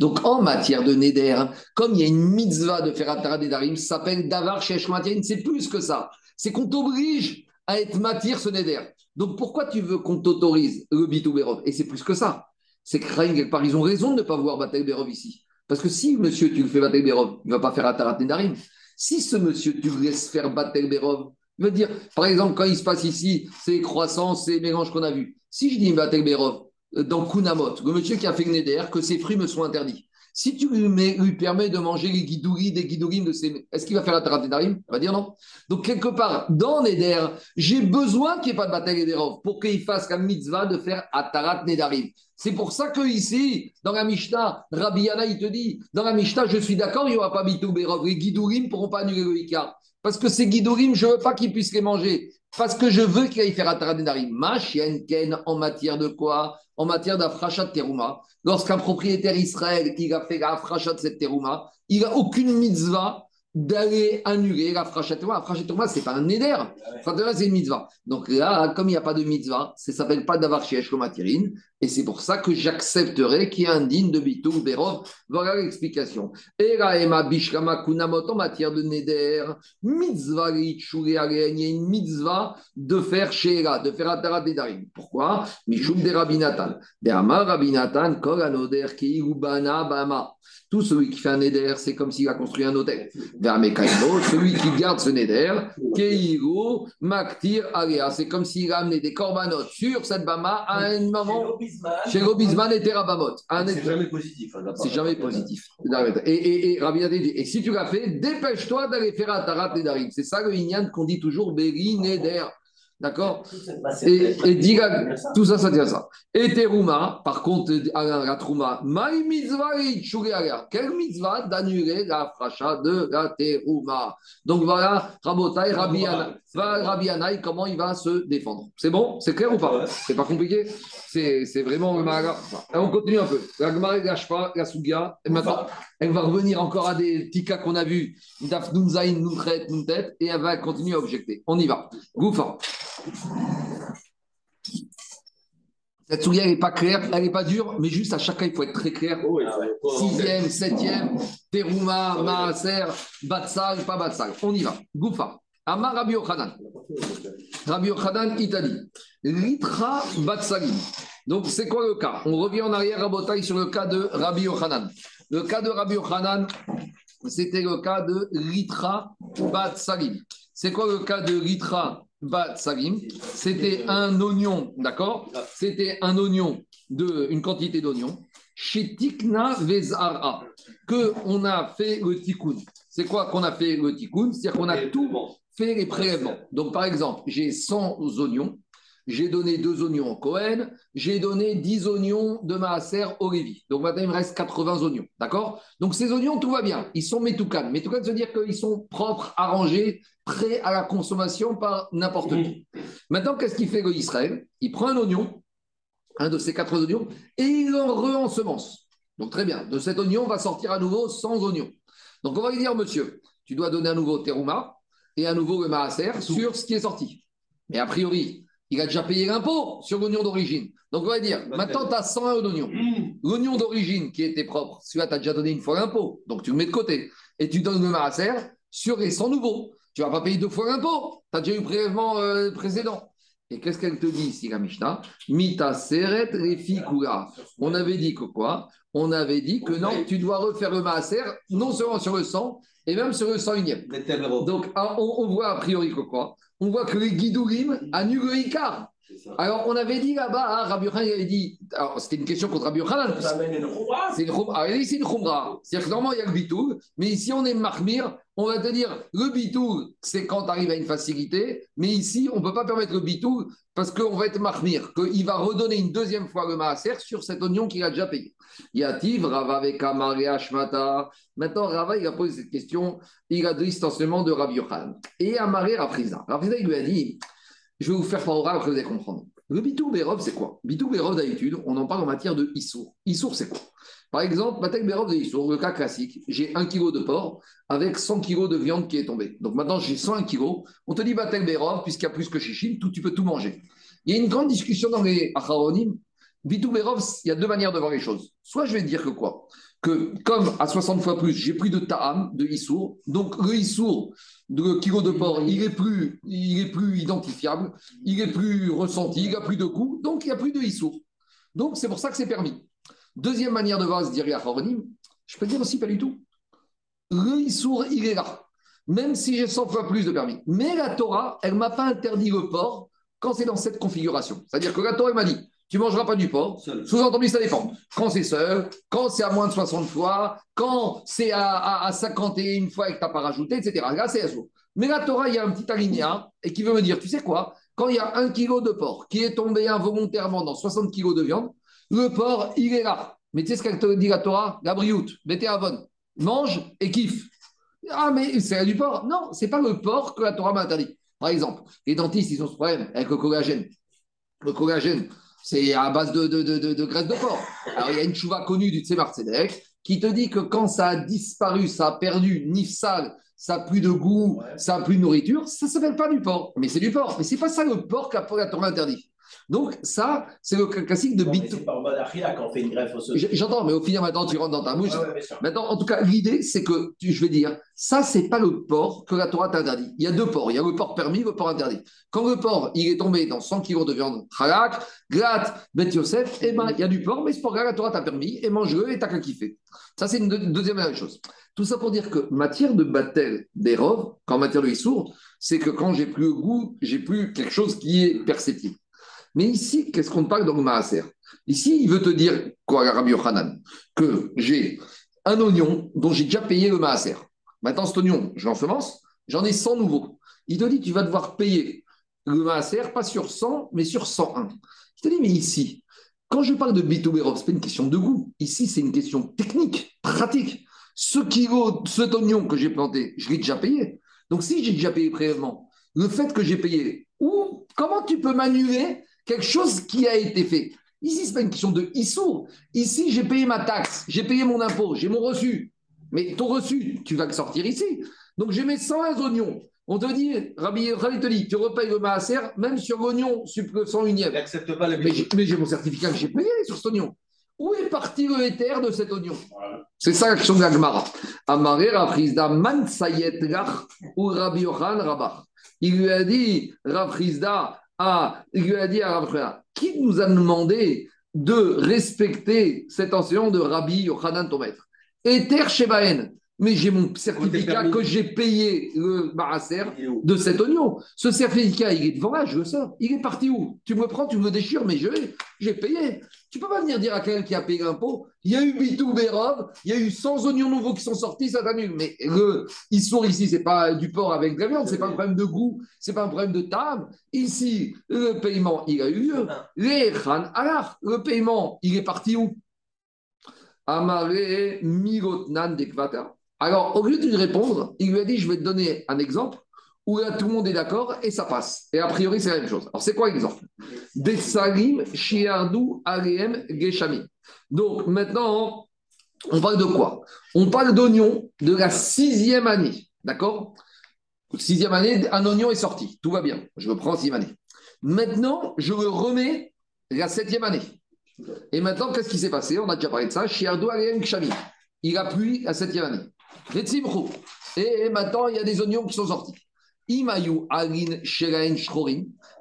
Donc en matière de neder, comme il y a une mitzvah de faire atara nedarim, ça s'appelle davar shesh c'est plus que ça. C'est qu'on t'oblige à être matière ce neder. Donc pourquoi tu veux qu'on t'autorise le bitou berov? Et c'est plus que ça. C'est que quelque part, ils ont raison de ne pas voir Batel Berov ici. Parce que si monsieur, tu le fais Batel Berov, il ne va pas faire Atarat Nedarim. Si ce monsieur, tu le laisses faire Batel Berov, va dire, par exemple, quand il se passe ici, ces croissances, ces mélanges qu'on a vus. Si je dis Batel Berov, euh, dans Kunamot, le monsieur qui a fait le Neder, que ses fruits me sont interdits. Si tu lui, permets de manger les guidouris, des guidourim de ses. Est-ce qu'il va faire la tarat Il va dire non. Donc, quelque part, dans Neder, j'ai besoin qu'il n'y ait pas de bataille Nederov pour qu'il fasse la mitzvah de faire Atarat Nedarim. C'est pour ça que ici, dans la Mishnah, Rabbi Yana, il te dit dans la Mishnah, je suis d'accord, il n'y aura pas Bitou Berov. Les guidourim ne pourront pas annuler le Ika. Parce que ces guidourim, je ne veux pas qu'ils puissent les manger. Parce que je veux qu'il aille faire Atarat Nedarim. Ma chienne Ken, en matière de quoi? En matière d'Afrachat Teruma. Lorsqu'un propriétaire Israël, il a fait la de cette terouma, il n'a aucune mitzvah d'aller annuler la frachatoma. La frachatoma, ce n'est pas un neder. La c'est une mitzvah. Donc là, comme il n'y a pas de mitzvah, ça ne s'appelle pas d'avoir chez Matyrine. Et c'est pour ça que j'accepterai qu'il y ait un digne de Bitou Berov. Voilà l'explication. Et là, Emma Bishrama Kunamot en matière de neder, mitzvah il y a une mitzvah de faire Sheela, de faire Atara Dedarim. Pourquoi? Mishum de Rabinatan. De Amar Rabinatan, Kol Anoder, Keirubana Bama. Tout celui qui fait un neder, c'est comme s'il a construit un hôtel. celui qui garde ce neder, Keiru Maktir Alea. C'est comme s'il a amené des corbanotes sur cette bama à un moment. Chez Robisman et Terabamot. C'est jamais positif. Hein, c'est jamais positif. Et, et, et, dit, et si tu l'as fait, dépêche-toi d'aller faire un tarat Nedarim. C'est ça le Inyan qu'on dit toujours, Beri Neder. D'accord Et, et diga, tout ça, ça tient ça. Et Teruma, par contre, la Trouma, Maï mitzvah Quelle mitzvah d'annuler la fracha de la Teruma? Donc voilà, Rabotai, Rabbi, Anaï, comment il va se défendre. C'est bon? C'est clair ou pas? C'est pas compliqué? C'est vraiment le On continue un peu. La Gemara la Sugia. Et maintenant, elle va revenir encore à des petits cas qu'on a vus. Daf Nunzaïn, Nunchet, Nuntet, et elle va continuer à objecter. On y va. Goufa. Cette souillère n'est pas claire, elle n'est pas dure, mais juste à chacun, il faut être très clair. Sixième, septième, Terouma, Maaser, Batsal, pas Batsal. On y va. Goufa. Amar Rabbi Yochanan. Rabbi Yochanan, il t'a dit Litra Batsalim. Donc, c'est quoi le cas? On revient en arrière à Botaï sur le cas de Rabbi Yochanan. Le cas de Rabbi Yochanan, c'était le cas de Litra Batsalim. C'est quoi le cas de Litra Bat Salim, c'était un oignon, d'accord? C'était un oignon, de, une quantité d'oignon, chez Tikna Vezara, que on a fait le tikkun. C'est quoi qu'on a fait le tikkun? C'est-à-dire qu'on a tout fait les prélèvements. Donc, par exemple, j'ai 100 oignons, j'ai donné deux oignons au Cohen, j'ai donné 10 oignons de Maaser au Lévi. Donc maintenant, il me reste 80 oignons. D'accord? Donc ces oignons, tout va bien. Ils sont métoukan. Métoukan, ça veut dire qu'ils sont propres, arrangés, prêts à la consommation par n'importe qui. Maintenant, qu'est-ce qu'il fait Israël? Il prend un oignon, un de ces quatre oignons, et il en re-ensemence. Donc très bien. De cet oignon va sortir à nouveau 100 oignons. Donc on va lui dire, monsieur, tu dois donner à nouveau terouma et à nouveau le maaser sur ce qui est sorti. Mais a priori, il a déjà payé l'impôt sur l'oignon d'origine. Donc on va dire, maintenant tu as 100 euros d'oignon. Mmh. L'oignon d'origine qui était propre, celui-là, tu as déjà donné une fois l'impôt. Donc tu le mets de côté. Et tu donnes le maaser sur les 100 nouveaux. Tu ne vas pas payer deux fois l'impôt. Tu as déjà eu prélèvement euh, précédent. Et qu'est-ce qu'elle te dit ici, la Mishnah? Mita seret refikura. On avait dit que quoi? On avait dit que non, tu dois refaire le maaser, non seulement sur le 100, et même sur le 101e. Donc, ah, on, voit a priori que quoi? On voit que les guidourim annulent le Icar. Alors, on avait dit là-bas, hein, Rabbi Yochanan avait dit, alors c'était une question contre Rabbi Yochanan. C'est une khumra. Ah, c'est une khumra. C'est-à-dire que normalement, il y a le bitou, mais ici, on est marmir, on va te dire, le bitou, c'est quand tu arrives à une facilité, mais ici, on ne peut pas permettre le bitou parce qu'on va être marmir, qu'il va redonner une deuxième fois le maaser sur cet oignon qu'il a déjà payé. Yativ, Rava avec Ashmata. Maintenant, Rava, il a posé cette question, il a distanciement de Rabbi Yochanan. Et Amaré Rafriza. Rafriza, il lui a dit, je vais vous faire par oral, après vous allez comprendre. Le bitou bérov, c'est quoi? Bitou bérov, d'habitude, on en parle en matière de issour. Issour, c'est quoi? Par exemple, Matek Berov de Issour, le cas classique, j'ai un kilo de porc avec 100 kg de viande qui est tombée. Donc maintenant, j'ai 101 kg. On te dit Matek Berov, puisqu'il y a plus que Chichim, tout, tu peux tout manger. Il y a une grande discussion dans les Acharonim. Bitou Berov, il y a deux manières de voir les choses. Soit je vais dire que quoi? Que comme à 60 fois plus, j'ai plus de Ta'am, de Issour, donc le Issour, le kilo de porc, il est plus, il est plus identifiable, il est plus ressenti, il a plus de goût, donc il n'y a plus de Issour. Donc c'est pour ça que c'est permis. Deuxième manière de voir, dire je peux dire aussi pas du tout. Le Issour, il est là. Même si j'ai 100 fois plus de permis. Mais la Torah, elle ne m'a pas interdit le porc quand c'est dans cette configuration. C'est-à-dire que la Torah m'a dit, tu ne mangeras pas du porc. Sous-entendu, ça dépend. Quand c'est seul, quand c'est à moins de 60 fois, quand c'est à, à, 51 fois et que tu n'as pas rajouté, etc. Là, c'est Assour. Mais la Torah, il y a un petit alinéa et qui veut me dire, tu sais quoi Quand il y a un kilo de porc qui est tombé involontairement dans 60 kilos de viande, le porc, il est là. Mais tu sais ce qu'elle te dit la Torah? La brioute, mettez avon, mange et kiffe. Ah, mais c'est du porc. Non, c'est pas le porc que la Torah m'a interdit. Par exemple, les dentistes, ils ont ce problème avec le collagène. Le collagène, c'est à base de, de, graisse de porc. Alors, il y a une chouva connue du Tzemar Tzedek qui te dit que quand ça a disparu, ça a perdu, nifsal, ça n'a plus de goût, ça n'a plus de nourriture, ça ne s'appelle pas du porc. Mais c'est du porc. Mais c'est pas ça le porc que la Torah interdit. Donc, ça, c'est le classique de bit. C'est pas en mode quand on fait une greffe osseuse. J'entends, mais au final, maintenant, tu rentres dans ta bouche. maintenant, en tout cas, l'idée, c'est que, je vais dire, ça, c'est pas le porc que la Torah t'interdit. Il y a deux porcs. Il y a le porc permis, le porc interdit. Quand le porc, il est tombé dans 100 kg de viande, halak, glat, bet Yosef, eh ben, il y a du porc, mais ce porc-là, la Torah t'a permis, et mange-le, et t'as qu'à kiffer. Ça, c'est une deuxième chose. Tout ça pour dire que matière de battel d'Erov, qu'en matière de Issour, c'est que quand j'ai plus le goût, j'ai plus quelque chose qui est perceptible. Mais ici, qu'est-ce qu'on parle dans le Maaser? Ici, il veut te dire, quoi, Rabbi Yochanan Que j'ai un oignon dont j'ai déjà payé le Maaser. Maintenant, cet oignon, je l'ensemence, j'en ai 100 nouveaux. Il te dit, tu vas devoir payer le Maaser, pas sur 100, mais sur 101. Je te dis, mais ici, quand je parle de Bitouberov, ce n'est pas une question de goût. Ici, c'est une question technique, pratique. Ce kilo, cet oignon que j'ai planté, je l'ai déjà payé. Donc, si j'ai déjà payé préalablement, le fait que j'ai payé, ou comment tu peux m'annuler quelque chose qui a été fait. Ici, ce n'est pas une question de issour. Ici, j'ai payé ma taxe, j'ai payé mon impôt, j'ai mon reçu. Mais ton reçu, tu vas le sortir ici. Donc, j'ai mes 101 oignons. On te dit, Rabbi, te dit, tu repayes le maaser, même sur l'oignon 101e. n'accepte pas le Mais j'ai mon certificat que j'ai payé sur cet oignon. Où est parti le éther de cet oignon? C'est ça la question de la Gemara. Rabbi Rabach. Il lui a dit, Rafrizda, ah, il lui a dit à qui nous a demandé de respecter cet enseignant de Rabbi Yochanan, ton maître Eter Shebaen, mais j'ai mon certificat que j'ai payé le Maraser de cet oignon. Ce certificat, il est devant là, je le sors. Il est parti où? Tu me prends, tu me déchires, mais je j'ai payé. Tu peux pas venir dire à quelqu'un qui a payé l'impôt, il y a eu Bitou Berov, il y a eu 100 oignons nouveaux qui sont sortis, ça t'annule. Mais le, ils sont ici, c'est pas du porc avec de la viande, c'est pas un problème de goût, c'est pas un problème de table. Ici, le paiement, il a eu lieu. Les Khan Alors, le paiement, il est parti où? Amaré Mirotnan Dekvata. Alors, au lieu de lui répondre, il lui a dit Je vais te donner un exemple où là, tout le monde est d'accord et ça passe. Et a priori, c'est la même chose. Alors, c'est quoi l'exemple? Desalim, Shiardou, Alem, Geshami. Donc, maintenant, on parle de quoi? On parle d'oignon de la sixième année. D'accord? Sixième année, un oignon est sorti. Tout va bien. Je le prends sixième année. Maintenant, je le remets la septième année. Et maintenant, qu'est-ce qui s'est passé? On a déjà parlé de ça. Shiardou, Alem, Geshami. Il a plu la septième année. Et maintenant, il y a des oignons qui sont sortis. Imayu alin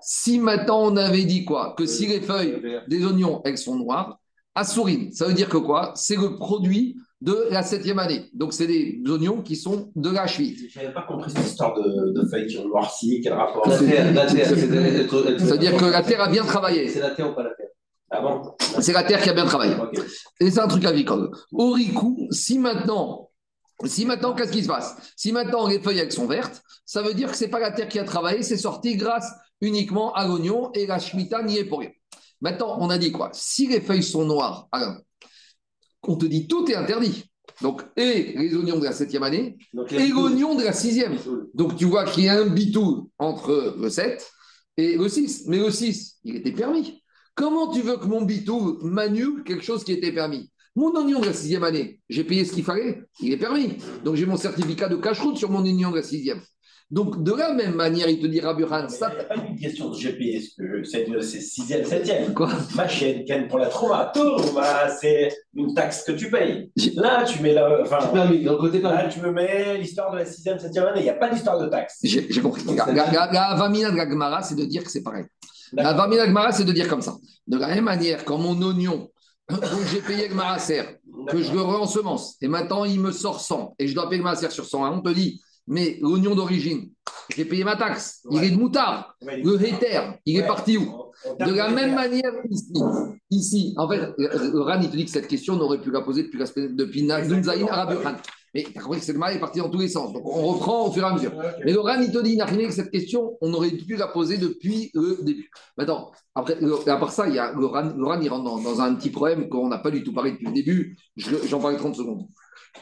Si maintenant on avait dit quoi? Que si les feuilles des oignons, elles sont noires, assourine, ça veut dire que quoi? C'est le produit de la septième année. Donc, c'est des oignons qui sont de la cheville. Je n'avais pas compris cette histoire de, feuilles qui ont noirci, quel rapport? La terre, la terre. C'est-à-dire que la terre a bien travaillé. C'est la terre ou pas la terre? Ah bon? C'est la terre qui a bien travaillé. Et c'est un truc agricole. Oriku, si maintenant si maintenant, qu'est-ce qui se passe? Si maintenant les feuilles elles sont vertes, ça veut dire que ce n'est pas la terre qui a travaillé, c'est sorti grâce uniquement à l'oignon et la Shemitah n'y est pour rien. Maintenant, on a dit quoi? Si les feuilles sont noires, alors, on te dit tout est interdit. Donc, et les oignons de la septième année, et l'oignon de la sixième. Donc, tu vois qu'il y a un bitou entre le 7 et le 6. Mais le 6, il était permis. Comment tu veux que mon bitou manule quelque chose qui était permis? Mon oignon de la sixième année, j'ai payé ce qu'il fallait, il est permis. Donc j'ai mon certificat de cache-route sur mon oignon de la sixième. Donc, de la même manière, il te dit Rabbi ça. Il n'y a pas une question de GPS, c'est 6e, 7e. Quoi? Ma chaîne, pour la trauma. c'est une taxe que tu payes. Là, tu mets la. Enfin, côté là, tu me mets l'histoire de la 6e, 7e année. Il n'y a pas d'histoire de taxe. J'ai compris. La, Avamina de la Gemara, c'est de dire que c'est pareil. La Avamina de la Gemara, c'est de dire comme ça. De la même manière, quand mon oignon, donc j'ai payé le Maracer, que je le re-ensemence, et maintenant il me sort 100, et je dois payer le Maracer sur 100, on te dit. Mais l'oignon d'origine, j'ai payé ma taxe, il est de moutard. Le héter, il est parti où De la même manière ici, ici, en fait, le RAN, il te dit que cette question, on aurait pu la poser depuis, la, depuis Nazunzaïn Arabe Mais tu as compris que c'est le mal est parti dans tous les sens. Donc on reprend au fur et à mesure. Mais RAN, il te dit, que cette question, on aurait pu la poser depuis le début. Maintenant, après, à part ça, il y a RAN, il rentre dans, dans un petit problème qu'on n'a pas du tout parlé depuis le début. J'en parle 30 secondes.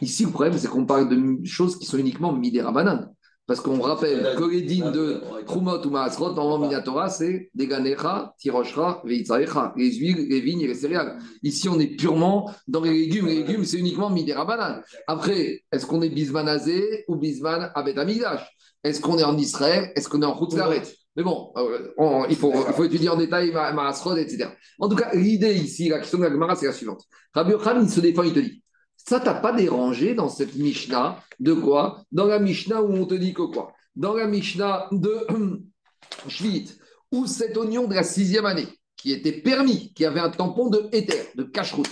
Ici, le problème, c'est qu'on parle de choses qui sont uniquement midérabanan. Parce qu'on rappelle que les dînes de Krumot ou Maasrot, en Minatora, c'est des ganecha, tirochra, veitzaecha, les huiles, les vignes et les céréales. Ici, on est purement dans les légumes. Les légumes, c'est uniquement midérabanan. Après, est-ce qu'on est bismanazé ou bisman Amigdash? Est-ce qu'on est en Israël? Est-ce qu'on est en Routzaret mais bon, euh, il, faut, il, faut, étudier en détail Maasrot, etc. En tout cas, l'idée ici, la question de la Gemara, c'est la suivante. Rabbi Yochanan, il se défend, il te dit ça t'a pas dérangé dans cette Mishnah de quoi? Dans la Mishnah où on te dit que quoi? Dans la Mishnah de Shvit, où cet oignon de la sixième année, qui était permis, qui avait un tampon de éther, de cache-route,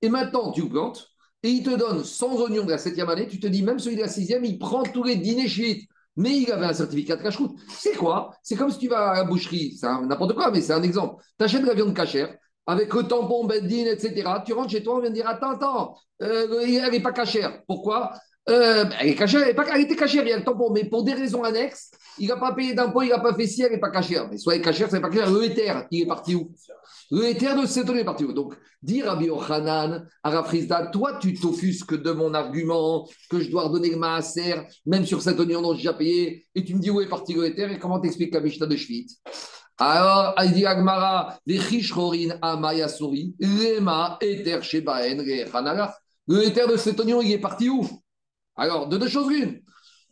et maintenant tu plantes, et il te donne 100 oignons de la septième année, tu te dis, même celui de la sixième, il prend tous les dîners Shvit. Mais il avait un certificat de cache-route. C'est quoi? C'est comme si tu vas à la boucherie, c'est n'importe quoi, mais c'est un exemple. Tu achètes de la viande cachère, avec le tampon Beddin, etc. Tu rentres chez toi, on vient de dire Attends, attends, euh, elle n'est pas cachère. Pourquoi? Euh, Elle est cachère, elle, pas, elle, était cachère, il y a le tampon, mais pour des raisons annexes, il n'a pas payé d'impôt, il n'a pas fait si, elle n'est pas cachère. Mais soit elle est cachère, c'est pas cachère. Le il est parti où? Le éther de cette est parti où? Donc, dire à Biochanan, à Rafrizda, toi, tu t'offusques de mon argument que je dois redonner le maaser, même sur cet oignon dont j'ai déjà payé, et tu me dis où est parti le éther et comment t'expliques la Mishnah de Schwitt alors, il dit Agmara, les Amayasuri, Lema, Eter Shebaen, Le éther de cet oignon, il est parti où? Alors, de deux choses l'une.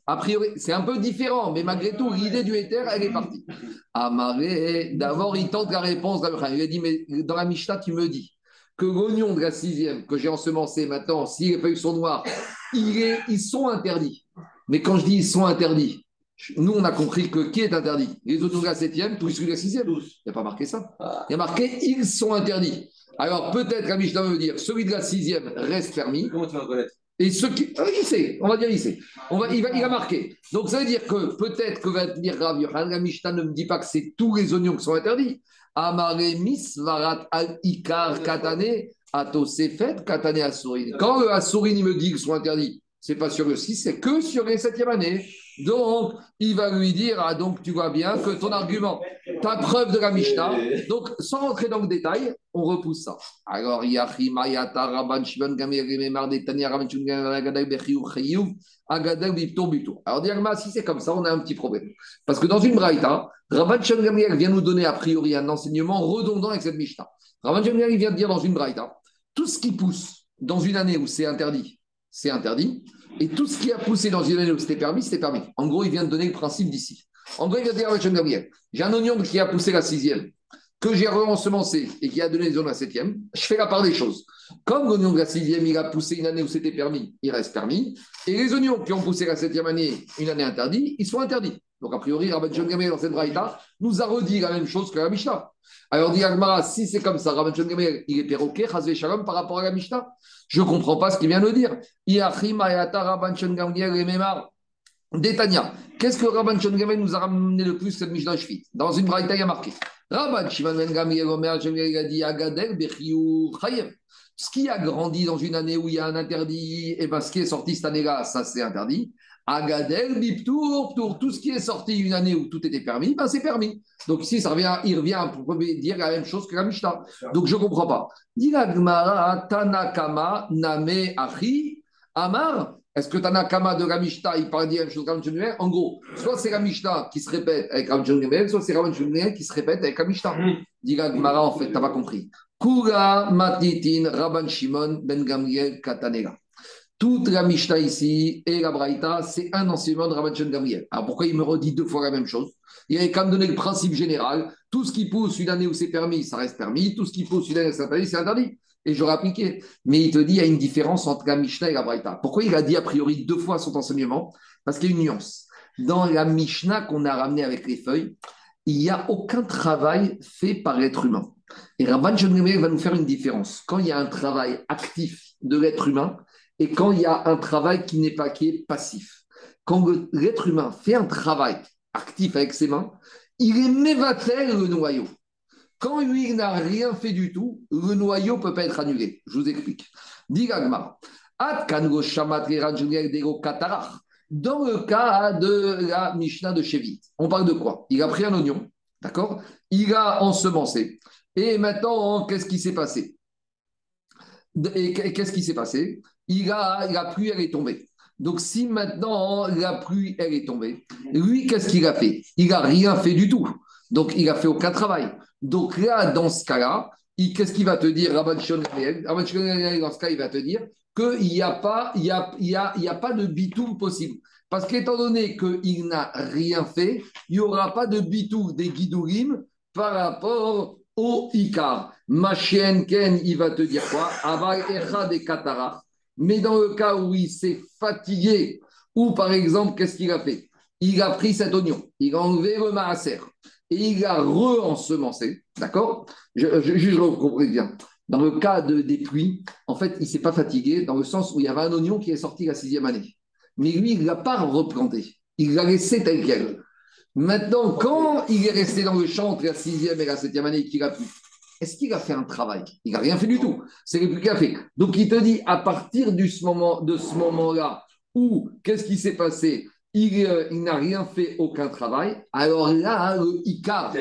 A priori, c'est un peu différent, mais malgré tout, l'idée du éther, elle est partie. Amaré, d'abord, il tente la réponse. Il a dit, mais dans la Mishnah, tu me dis que l'oignon de la sixième que j'ai ensemencé maintenant, si les feuilles sont noires, ils sont interdits. Mais quand je dis ils sont interdits, nous, on a compris que qui est interdit? Les autres de la septième, tous la sixième. Il n'y a pas marqué ça. Ah. Il y a marqué ils sont interdits. Alors peut-être la Mishnah veut dire celui de la sixième reste permis. Comment tu vas reconnaître et ceux qui. Ah, il sait, on va dire il sait. On va, il, va, il a marqué. Donc ça veut dire que peut-être que va dire Rav la Mishnah ne me dit pas que c'est tous les oignons qui sont interdits. Amare misvarat al ikar katane atosefet katane asurin. Quand le asurin me dit qu'ils sont interdits, c'est pas sur le 6, c'est que sur les septième années. Donc, il va lui dire, ah, donc tu vois bien que ton argument, ta preuve de la Mishnah, donc sans rentrer dans le détail, on repousse ça. Alors. Alors, Diagma, si c'est comme ça, on a un petit problème. Parce que dans une Braïta, Rabban Shimon vient nous donner a priori un enseignement redondant avec cette Mishnah. Rabban Shimon Gamer vient de dire dans une Braïta, tout ce qui pousse dans une année où c'est interdit, c'est interdit. Et tout ce qui a poussé dans une année où c'était permis, c'était permis. En gros, il vient de donner le principe d'ici. En gros, il vient de dire à Gabriel j'ai un oignon qui a poussé la sixième, que j'ai re-ensemencé et qui a donné les oignons la septième. Je fais la part des choses. Comme l'oignon de la sixième, il a poussé une année où c'était permis, il reste permis. Et les oignons qui ont poussé la septième année, une année interdite, ils sont interdits. Donc, a priori, Rabban Gamel, dans cette braïta, nous a redit la même chose que la Mishnah. Alors, dit Agmara, si c'est comme ça, Rabban Gamel, il est perroquet, Chazvé Shalom, par rapport à la Mishnah. Je ne comprends pas ce qu'il vient de dire. Iachim Ayata Rabban John Gamel et Memar. Détania. Qu'est-ce que Rabban Gamel nous a ramené le plus cette Mishnah Shvit? Dans une braïta, il y a marqué. Ben. Ce qui a grandi dans une année où il y a un interdit, et bien ce qui est sorti cette année-là, ça c'est interdit. Agadel, Biptour, tout ce qui est sorti une année où tout était permis, ben c'est permis. Donc ici, ça revient, il revient pour dire la même chose que la Mishnah. Donc je ne comprends pas. Tanakama, Name, Achi, Amar. Est-ce que Tanakama de la Mishnah, il parle même chose En gros, soit c'est la Mishnah qui se répète avec Ramjan soit c'est Ramjan qui se répète avec la Mishnah. Dit Gmara, en fait, tu n'as pas compris. Kura Matitin Rabban Shimon Ben Gamriel Katanega. Toute la Mishnah ici et la Braïta, c'est un enseignement de Rabban Shimon Gamriel. Alors pourquoi il me redit deux fois la même chose? Il avait quand même donné le principe général tout ce qui pousse une année où c'est permis, ça reste permis. Tout ce qui pousse une année où c'est interdit, c'est interdit. Et j'aurais appliqué. Mais il te dit il y a une différence entre la Mishnah et la Braïta. Pourquoi il a dit a priori deux fois son enseignement? Parce qu'il y a une nuance. Dans la Mishnah qu'on a ramenée avec les feuilles, il n'y a aucun travail fait par l'être humain. Et Rabban Shemrimer va nous faire une différence. Quand il y a un travail actif de l'être humain et quand il y a un travail qui n'est pas qui est passif. Quand l'être humain fait un travail actif avec ses mains, il est mévatel le noyau. Quand lui n'a rien fait du tout, le noyau ne peut pas être annulé. Je vous explique. Digagma. Dans le cas de la Mishnah de Chevit, on parle de quoi? Il a pris un oignon, d'accord? Il a ensemencé. Et maintenant, qu'est-ce qui s'est passé? Et qu'est-ce qui s'est passé? Il a, La pluie, elle est tombée. Donc, si maintenant la pluie, elle est tombée, lui, qu'est-ce qu'il a fait? Il n'a rien fait du tout. Donc, il a fait aucun travail. Donc là, dans ce cas-là, qu'est-ce qu'il va te dire, Rabban Shon dans ce cas, il va te dire qu'il n'y a, pas, de bitou possible. Parce qu'étant donné qu'il n'a rien fait, il n'y aura pas de bitou des guidourim par rapport au Icar. Machien Ken, il va te dire quoi? Aval Echa des. Mais dans le cas où il s'est fatigué, ou par exemple, qu'est-ce qu'il a fait? Il a pris cet oignon, il a enlevé le maaser il a re-ensemencé. D'accord? Je, je, je, bien. Dans le cas de, des pluies, en fait, il ne s'est pas fatigué dans le sens où il y avait un oignon qui est sorti la sixième année. Mais lui, il ne l'a pas replanté. Il l'a laissé tel quel. Maintenant, quand il est resté dans le champ entre la sixième et la septième année qu'il a pu, est-ce qu'il a fait un travail? Il n'a rien fait du tout. C'est le plus qu'il a fait. Donc, il te dit, à partir de ce moment-là, où, qu'est-ce qui s'est passé? Il, n'a rien fait, aucun travail, alors là, le Icar,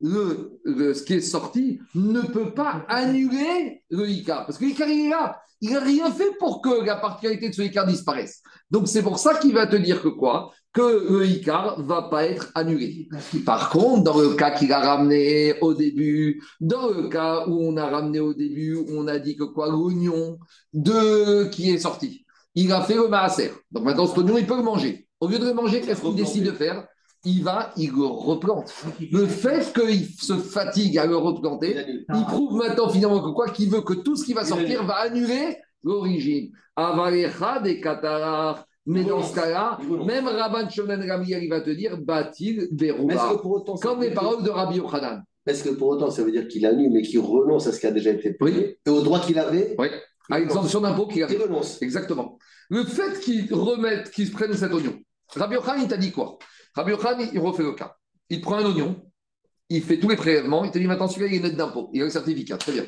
le, ce qui est sorti, ne peut pas annuler le Icar. Parce que l'Icar, il est là. Il n'a rien fait pour que la particularité de ce Icar disparaisse. Donc, c'est pour ça qu'il va te dire que quoi? Que le Icar va pas être annulé. Par contre, dans le cas qu'il a ramené au début, dans le cas où on a ramené au début, on a dit que quoi? L'oignon de qui est sorti. Il a fait le maaser. Donc maintenant, cet oignon, il peut le manger. Au lieu de le manger, qu'est-ce qu'il décide de faire? Il va, il le replante. Le fait qu'il se fatigue à le replanter, il prouve maintenant finalement que quoi qu'il veut que tout ce qui va sortir va annuler l'origine. Avalecha des Katarar. Mais dans ce cas-là, même Rabban Shonen Gamliel, il va te dire Batil Berouba. Comme les paroles de Rabbi Yochanan. Est-ce que pour autant ça veut dire qu'il annule, mais qu'il renonce à ce qui a déjà été payé Et au droit qu'il avait Oui. À l'exemption d'impôt qu'il avait. Il renonce. Exactement. Le fait qu'il remette, qu'il prenne cet oignon, Rabbi Yochanan, il t'a dit quoi? Rabbi Yochanan, il refait le cas. Il prend un oignon, il fait tous les prélèvements, il te dit maintenant celui-là, il est net d'impôt, il a le certificat, très bien.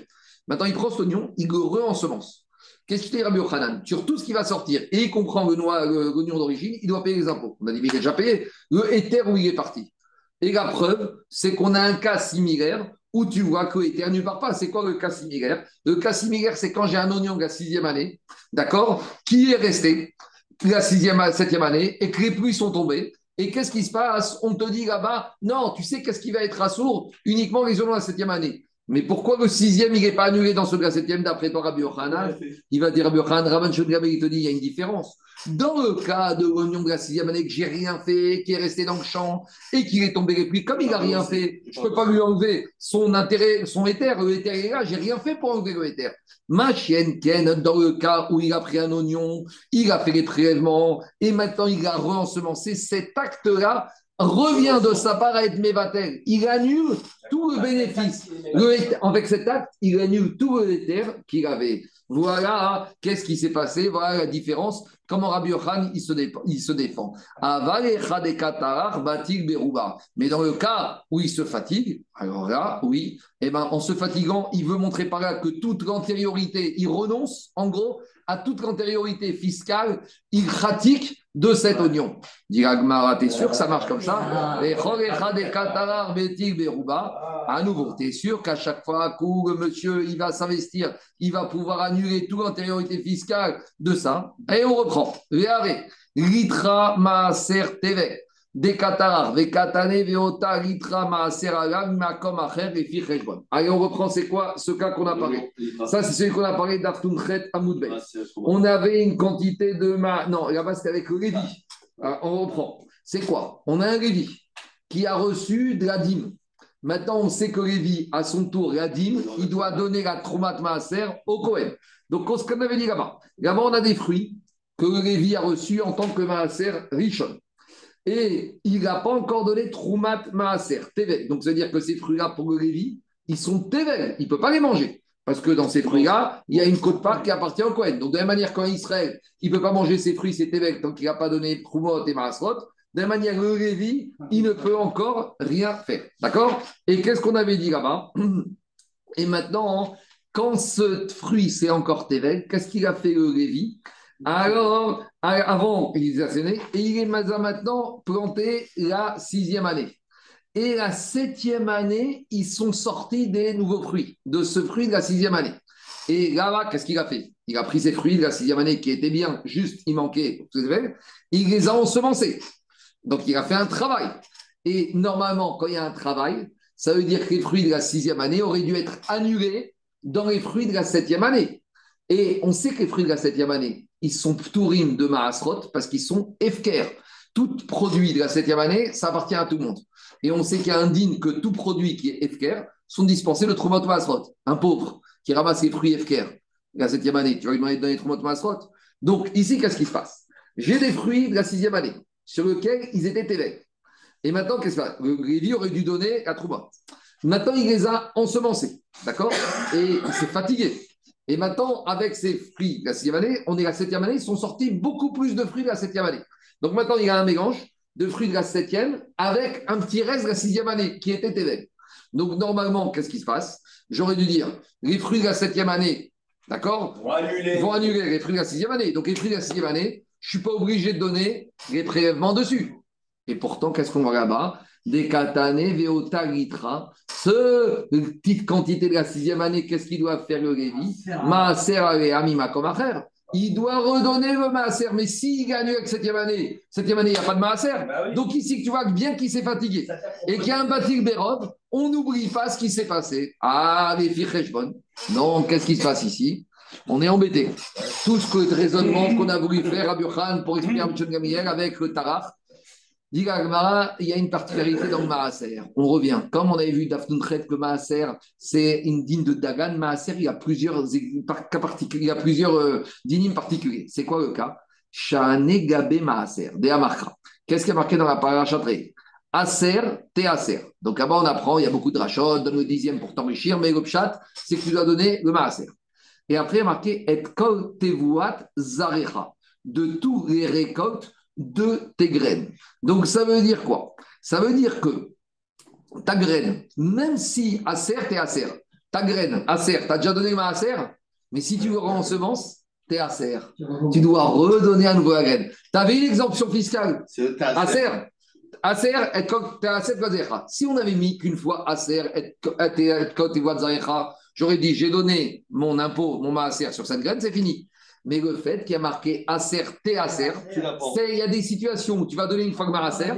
Maintenant, il prend cet oignon, il le re-ensemence. Qu'est-ce qu'il dit Rabbi Yochanan? Sur tout ce qui va sortir, et il comprend l'oignon d'origine, il doit payer les impôts. On a dit, mais il a déjà payé. Le éther où il est parti. Et la preuve, c'est qu'on a un cas similaire où tu vois que l'éther ne part pas. C'est quoi le cas similaire? Le cas similaire, c'est quand j'ai un oignon de la sixième année, d'accord, qui est resté la sixième, septième année et que les pluies sont tombées. Et qu'est-ce qui se passe? On te dit là-bas, non, tu sais qu'est-ce qui va être assourd uniquement les de la septième année. Mais pourquoi le sixième, il n'est pas annulé dans ce la septième d'après toi, Rabbi Yochanan Il va dire Rabbi Yochanan, Rabban il te dit, il y a une différence. Dans le cas de l'oignon de la sixième année que j'ai rien fait, qui est resté dans le champ et qu'il est tombé les pluies, comme il n'a rien fait, je ne peux pas lui enlever son intérêt, son éther. Le éther est là, j'ai rien fait pour enlever le éther. Ma chienne Ken, dans le cas où il a pris un oignon, il a fait les prélèvements et maintenant il a re-ensemencé, cet acte-là revient de sa part à être mévatel. Il annule tout le bénéfice. avec cet acte, il annule tout le éther qu'il avait. Voilà qu'est-ce qui s'est passé, voilà la différence, comment Rabbi Yochan il se, défend, il se défend? Mais dans le cas où il se fatigue, alors là, oui, eh ben, en se fatiguant, il veut montrer par là que toute l'antériorité, il renonce, en gros, à toute l'antériorité fiscale, il pratique de cet oignon. Dit Agmara, t'es sûr que ça marche comme ça? À nouveau, t'es sûr qu'à chaque fois que le monsieur il va s'investir, il va pouvoir annuler toute l'antériorité fiscale de ça? Et on reprend. Litra maaser teve. des Qatar, des Katane, Veota, Litra, Maaser, Alam, Makom, Acher, et Ficheshbon. Allez, on reprend, c'est quoi ce cas qu'on a parlé Ça, c'est celui qu'on a parlé d'Aftunchet Amoudbet. On avait une quantité de. Ma... Non, là-bas, c'était avec le Lévi. Ah, on reprend. C'est quoi? On a un Lévi qui a reçu de la dîme. Maintenant, on sait que Lévi, à son tour, la dîme, il doit donner la Tromat Maaser au Kohen. Donc, ce qu'on avait dit là-bas, là-bas, on a des fruits que Lévi a reçus en tant que Maaser Richon. Et il n'a pas encore donné Troumat Maaser, Tevel. Donc, c'est-à-dire que ces fruits-là, pour le ils sont Tevel. Il ne peut pas les manger. Parce que dans ces fruits-là, il y a une côte part qui appartient au Kohen. Donc, de la même manière, quand Israël, il ne peut pas manger ses fruits, c'est Tevel, donc il n'a pas donné Troumot et Maasrot, de la manière, le il ne peut encore rien faire. D'accord? Et qu'est-ce qu'on avait dit là-bas? Et maintenant, quand ce fruit, c'est encore Tevel, qu'est-ce qu'il a fait le Alors, avant, il est asséné, et il est maintenant planté la sixième année. Et la septième année, ils sont sortis des nouveaux fruits, de ce fruit de la sixième année. Et là, qu'est-ce qu'il a fait? Il a pris ces fruits de la sixième année qui étaient bien, juste, il manquait, il les a ensemencés. Donc, il a fait un travail. Et normalement, quand il y a un travail, ça veut dire que les fruits de la sixième année auraient dû être annulés dans les fruits de la septième année. Et on sait que les fruits de la septième année, ils sont tourim de Maasrot parce qu'ils sont efker. Tout produit de la septième année, ça appartient à tout le monde. Et on sait qu'il y a un digne que tout produit qui est efker sont dispensés le Trumot Maasrot. Un pauvre qui ramasse les fruits efker la septième année, tu vas lui demander de donner Trumot Maasrot. Donc ici, qu'est-ce qui se passe? J'ai des fruits de la sixième année sur lequel ils étaient évêques. Et maintenant, qu'est-ce que Le Lévi aurait dû donner la trouba. Maintenant, il les a ensemencés, d'accord? Et il s'est fatigué. Et maintenant, avec ces fruits de la sixième année, on est la septième année, ils sont sortis beaucoup plus de fruits de la septième année. Donc maintenant, il y a un mélange de fruits de la septième avec un petit reste de la sixième année qui était évêque. Donc normalement, qu'est-ce qui se passe? J'aurais dû dire, les fruits de la septième année, d'accord? Vont annuler. vont annuler les fruits de la sixième année. Donc les fruits de la sixième année, je ne suis pas obligé de donner les prélèvements dessus. Et pourtant, qu'est-ce qu'on voit là-bas? Des katané, veota, litra. Ce petite quantité de la sixième année, qu'est-ce qu'il doit faire le Lévi Maaser amima frère. Il doit redonner le maaser. Mais s'il gagne avec septième année, septième année, il n'y a pas de maaser. Bah oui. Donc ici, tu vois bien qu'il s'est fatigué. Et qu'il y a un batil Bérov, on n'oublie pas ce qui s'est passé. Ah, les filles bonnes. Non, qu'est-ce qui se passe ici? On est embêté. Tout ce que raisonnement qu'on a voulu faire à Burkhan pour expliquer à M. Gamriel avec le Tarach, il y a une particularité dans le Maaser. On revient. Comme on avait vu d'Afnunchet que Maaser, c'est une dîme de Dagan. Maaser, il y a plusieurs il y a plusieurs euh, particuliers. C'est quoi le cas? Shane Gabe Maaser, de. Qu'est-ce qui est marqué dans la parachatrée Aser, te Aser. Donc là-bas, on apprend, il y a beaucoup de rachot, donne le dixième pour t'enrichir, mais le c'est que tu dois donner le Maaser. Et après, il y a marqué Et kol tevuat zarecha. De tous les récoltes de tes graines. Donc ça veut dire quoi Ça veut dire que ta graine, même si acer, t'es acer, ta graine, acer, t'as déjà donné ma acer, mais si tu le rends en semence, t'es acer. Tu dois redonner à nouveau la graine. Tu avais une exemption fiscale, acer. Acer, et t'es acer. Si on avait mis qu'une fois acer, et j'aurais dit j'ai donné mon impôt, mon maaser sur cette graine, c'est fini. Mais le fait qu'il y a marqué la prends. c'est- il y a des situations où tu vas donner une fois que maaser,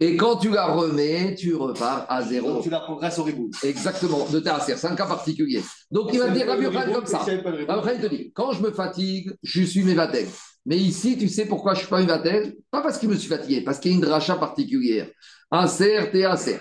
et quand tu la remets, tu repars à zéro. Donc, tu la grâce au reboot. Exactement, de ta acer. C'est un cas particulier. Donc il va te dire Rabbi comme ça. Après, il te dit, quand je me fatigue, je suis mévatel. Mais ici, tu sais pourquoi je ne suis pas mévatel Pas parce que je me suis fatigué, parce qu'il y a une dracha particulière. Acer, t'es acer.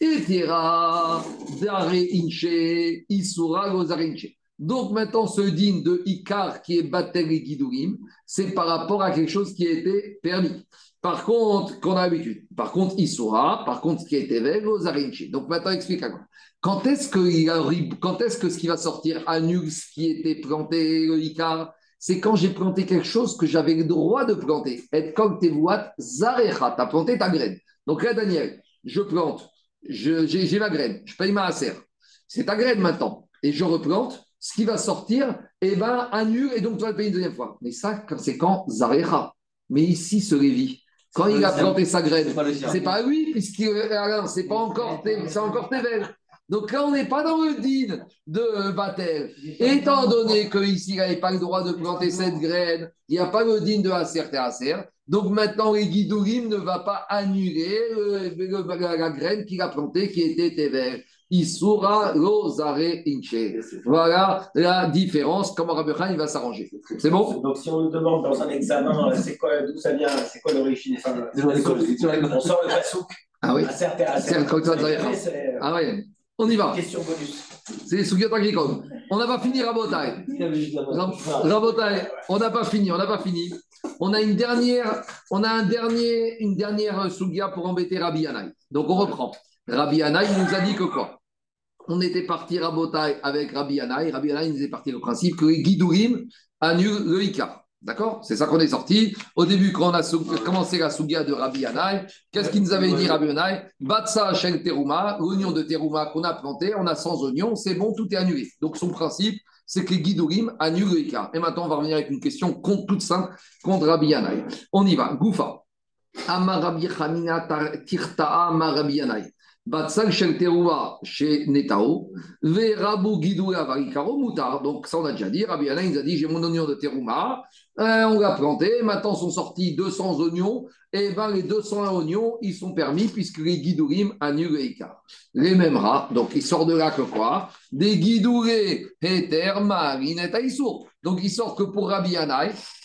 Etira, dare inche, isura gozare inche. Donc maintenant, ce digne de Icar qui est Batel et Guidourim, c'est par rapport à quelque chose qui a été permis. Par contre, qu'on a l'habitude. Par contre, Isura, par contre, ce qui a été veille, gozare inche. Donc maintenant, explique à quoi. Quand est-ce que, quand est-ce que ce qui va sortir annule ce qui était planté, le Icar C'est quand j'ai planté quelque chose que j'avais le droit de planter. Et comme tes Zarecha, tu as planté ta graine. Donc là, Daniel, je plante, j'ai ma graine, je paye ma acer. C'est ta graine maintenant. Et je replante, ce qui va sortir, eh ben, annule, et donc tu vas le payer une deuxième fois. Mais ça, c'est quand Zarecha. Mais ici, ce Lévi, quand il a planté sa graine, C'est pas pas lui, puisqu'il alors, c'est pas encore c'est encore Tevel. Donc là, on n'est pas dans le din de Batel. Étant donné qu'ici, il n'avait pas le droit de planter cette graine, il n'y a pas le din de Acer et Acer, Donc maintenant, les guidourim ne va pas annuler la, graine qu'il a plantée qui était Tever. Isura lozare inche. Voilà la différence, comment Rabbi Khan il va s'arranger. C'est bon? Donc si on nous demande dans un examen, euh, c'est quoi, d'où ça vient, c'est quoi l'origine On sort le pasouk. Ah oui Ah oui. On y va. Question bonus. C'est les Sougiotes agricoles. On n'a pas fini Rabotai. Rabotai, on n'a pas fini, on n'a pas fini. On a une dernière, on a un dernier, une dernière Sougia pour embêter Rabbi Yanaï. Donc on reprend. Rabbi Yanaï nous a dit que quoi? On était parti Rabotai avec Rabbi Yanaï. Rabbi Yanaï nous est parti le principe que Guidourim annulent le Ika. D'accord? C'est ça qu'on est sorti. Au début, quand on a commencé la Sougia de Rabbi Yanaï, qu'est-ce qu'il nous avait dit Rabbi Yanaï Batsa Shel Teruma, l'oignon de Teruma qu'on a planté, on a 100 oignons, c'est bon, tout est annulé. Donc son principe, c'est que les Guidourim annulent le Ika. Et maintenant, on va revenir avec une question toute simple contre Rabbi Yanaï. On y va. Goufa. Amar Rabbi Chamina Tirta'a Amar Rabbi Yanaï. Batsal Shel Teruma chez Netao. Ve Rabu Guidoura Varikaro Moutar. Donc ça, on a déjà dit. Rabbi Yanaï nous a dit j'ai mon oignon de Teruma. Euh, on l'a planté, maintenant sont sortis 200 oignons, et ben les 200 oignons, ils sont permis puisque les guidourim annulent les écarts. Les mêmes rats, donc ils sortent de là que quoi? Des guidourés, éther, marine, Donc ils sortent que pour Rabbi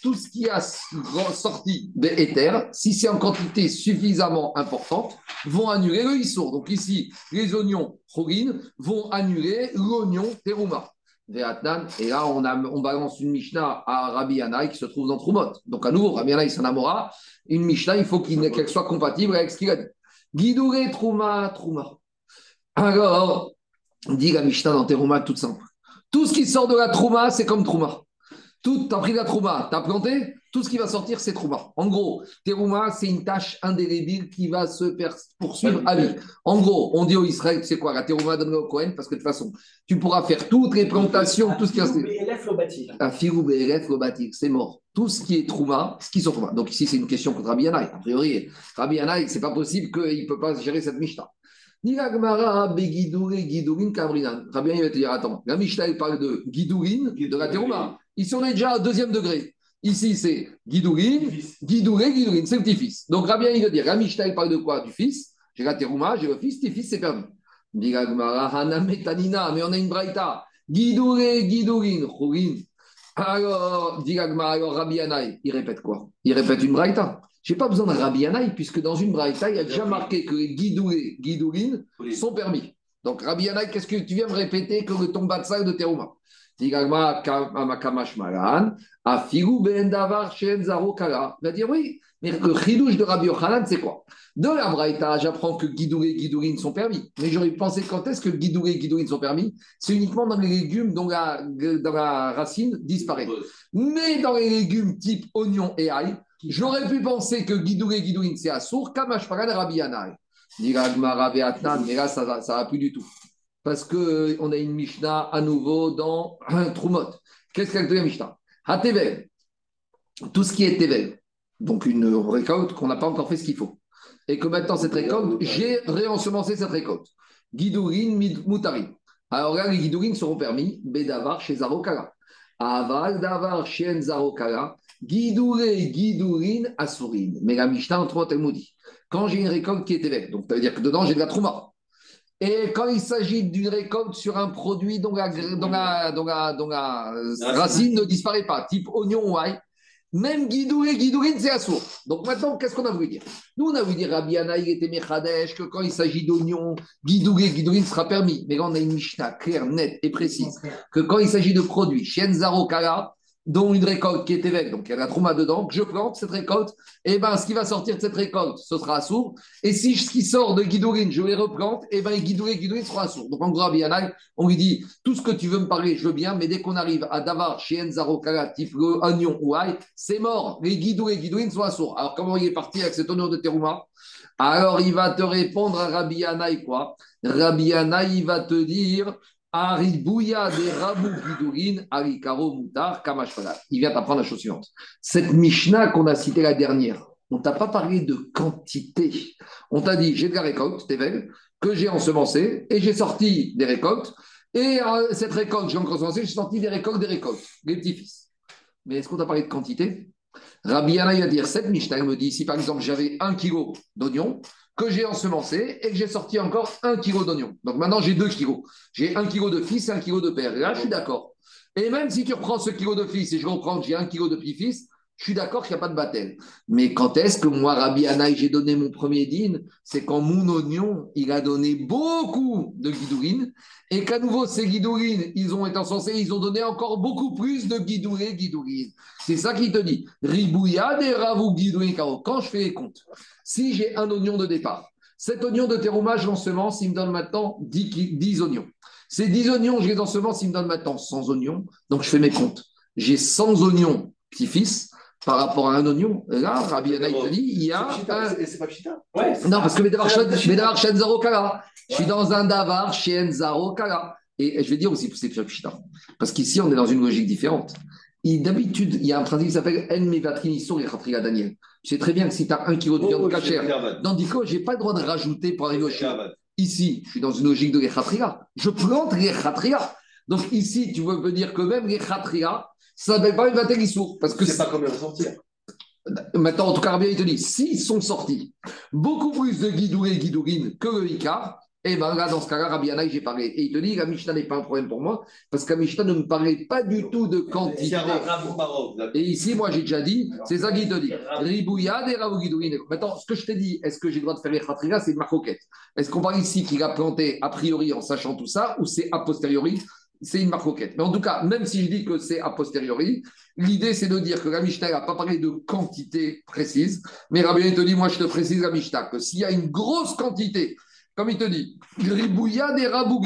tout ce qui a sorti des si c'est en quantité suffisamment importante, vont annuler le issour. Donc ici, les oignons chorine vont annuler l'oignon terouma. Et là, on, balance une Mishnah à Rabbi Yanaï qui se trouve dans Trumot. Donc, à nouveau, Rabbi Yanaï s'en amora. Une Mishnah, il faut qu'elle soit compatible avec ce qu'il a dit. Guidouré, Trouma, Trouma. Alors, dit la Mishnah dans Teruma, toute simple. Tout ce qui sort de la Trouma, c'est comme Trouma. Tout, t'as pris la Trouma, t'as planté, tout ce qui va sortir, c'est Trouma. En gros, Terouma, c'est une tâche indélébile qui va se poursuivre à vie. En gros, on dit au Israël, c'est quoi La Terouma donne au Cohen, parce que de toute façon, tu pourras faire toutes les plantations, tout ce qui est. Un filou BLF le c'est mort. Tout ce qui est Trouma, ce qui sont Trouma. Donc ici, c'est une question contre Rabbi Yanaï. A priori, Rabbi Yanaï, c'est pas possible qu'il ne peut pas gérer cette Mishnah. Ni Begidourin, Guidourin, Kabrinan. Rabbi Yanaï va te dire, attends, la Mishnah, il parle de Guidourin, de la Terouma. Ici, on est déjà au deuxième degré. Ici, c'est Guidourine, Guidouré, Guidourine, c'est le petit-fils. Donc, Rabbi il veut dire, Ramishta, il parle de quoi? Du fils. J'ai la terouma, j'ai le fils, tes fils, c'est permis. Mais on a une braïta. Guidouré, Guidourine, Chourine. Alors, alors Rabbi Anaï, il répète quoi? Il répète une braïta. Je n'ai pas besoin de Rabbi Anaï, puisque dans une braïta, il y a déjà marqué que les Guidouré, Guidourine sont permis. Donc, Rabbi Anaï, qu'est-ce que tu viens me répéter que le tombatsa de terouma il va dire oui, mais le chidouche de Rabbi Yochanan, c'est quoi? De la Braïta, j'apprends que guidouré et sont permis. Mais j'aurais pensé quand est-ce que guidouré et sont permis? C'est uniquement dans les légumes dont la, dans la racine disparaît. Mais dans les légumes type oignon et ail, j'aurais pu penser que guidouré et guidourine, c'est assour, kamashparan Rabbi Yanai. Mais là, ça ne va plus du tout parce qu'on a une Mishnah à nouveau dans Trumot. Qu'est-ce qu'elle la Mishnah? Hatevel, tout ce qui est Tevel, donc une récolte qu'on n'a pas encore fait ce qu'il faut. Et que maintenant, cette récolte, j'ai réensemencé cette récolte. Guidourin, Moutarin. Alors là, les guidourines seront permis, Bedavar chez Zarokara. Aval, Davar, chez Zarokara. Guidouré, Guidourin, Assourine. Mais la Mishnah en Trumot, elle nous dit quand j'ai une récolte qui est Tevel, donc ça veut dire que dedans, j'ai de la Trouma. Et quand il s'agit d'une récolte sur un produit dont la, racine ne disparaît pas, type oignon ou ail, même guidouré, guidourine, c'est assourd. Donc maintenant, qu'est-ce qu'on a voulu dire? Nous, on a voulu dire Rabbi il était Mechadesh, que quand il s'agit d'oignon, guidouré, guidourine sera permis. Mais là, on a une Mishnah claire, nette et précise, que quand il s'agit de produits, Shienzaro Kala, dont une récolte qui est évêque, donc il y a la trauma dedans, que je plante cette récolte, et ben ce qui va sortir de cette récolte, ce sera sourd. Et si ce qui sort de Guidourine, je les replante, et ben Guidourine, Guidourine sera sourd. Donc en gros, on lui dit tout ce que tu veux me parler, je veux bien, mais dès qu'on arrive à Davar, chez Enzaro, type oignon ou ail, c'est mort. Les Guidourine, Guidourine sont sourds. Alors comment il est parti avec cet honneur de Terouma? Alors il va te répondre à Rabbi Anaï quoi? Rabbi Anaï va te dire Des. Il vient t'apprendre la chose suivante. Cette Mishnah qu'on a citée la dernière, on t'a pas parlé de quantité. On t'a dit, j'ai de la récolte, Tevel, que j'ai ensemencé, et j'ai sorti des récoltes. Et cette récolte, j'ai ensemencé, j'ai sorti des récoltes, des récoltes, les petits-fils. Mais est-ce qu'on t'a parlé de quantité? Rabbi Yana, il va dire cette Mishnah, me dit si par exemple j'avais un kilo d'oignon, que j'ai ensemencé et que j'ai sorti encore un kilo d'oignon. Donc maintenant j'ai deux kilos. J'ai un kilo de fils et un kilo de père. là, je suis d'accord. Et même si tu reprends ce kilo de fils et je reprends que j'ai un kilo de petit-fils, je suis d'accord qu'il n'y a pas de baptême. Mais quand est-ce que moi, Rabbi Anaï, j'ai donné mon premier dîne C'est quand mon oignon, il a donné beaucoup de guidourine et qu'à nouveau, ces guidourines, ils ont été encensés, ils ont donné encore beaucoup plus de guidouré, guidourine. C'est ça qu'il te dit. Ribouya des ravou guidourine Quand je fais les comptes, si j'ai un oignon de départ, cet oignon de terroumage, j'ensemence, il me donne maintenant 10, 10 oignons. Ces 10 oignons, je les ensemence, il me donne maintenant 100 oignons. Donc je fais mes comptes. J'ai 100 oignons petit-fils par rapport à un oignon. Là, Rabbi Yanaï te dit, il y a. C'est pas ouais, Non, parce que Medavar Shen Zaro Kala. Je suis dans un Davar Shen Zaro Kala. Et je vais dire aussi, c'est Pchita. Parce qu'ici, on est dans une logique différente. D'habitude, il y a un principe qui s'appelle En Mevatrin Issour et Daniel. Tu sais très bien que si tu as un kilo de viande oh, cachère, dans Dico, je n'ai pas le droit de rajouter pour arriver au Ici, je suis dans une logique de Rechatria. Je plante Rechatria. Donc ici, tu veux me dire que même Rechatria, ça ne s'appelle pas une bataille sourd. Parce que c'est pas combien sortir. Maintenant, en tout cas, bien, il te dit, s'ils sont sortis beaucoup plus de guidoué et guidourine que le Icar, et eh bien là, dans ce cas-là, Rabbi Anaï, j'ai parlé. Et il te dit, la Mishnah n'est pas un problème pour moi, parce que la Mishnah ne me parlait pas du tout de quantité. Et ici, moi, j'ai déjà dit, c'est ça qu'il te dit. Ribouya des guidourine. Maintenant, ce que je t'ai dit, est-ce que j'ai le droit de faire les khatriga, c'est ma coquette. Est-ce qu'on parle ici qu'il a planté a priori en sachant tout ça, ou c'est a posteriori c'est une marcoquette. Mais en tout cas, même si je dis que c'est a posteriori, l'idée c'est de dire que la Mishnah n'a pas parlé de quantité précise, mais Rabbi te dit, moi je te précise la Mishnah, que s'il y a une grosse quantité, comme il te dit, des rabou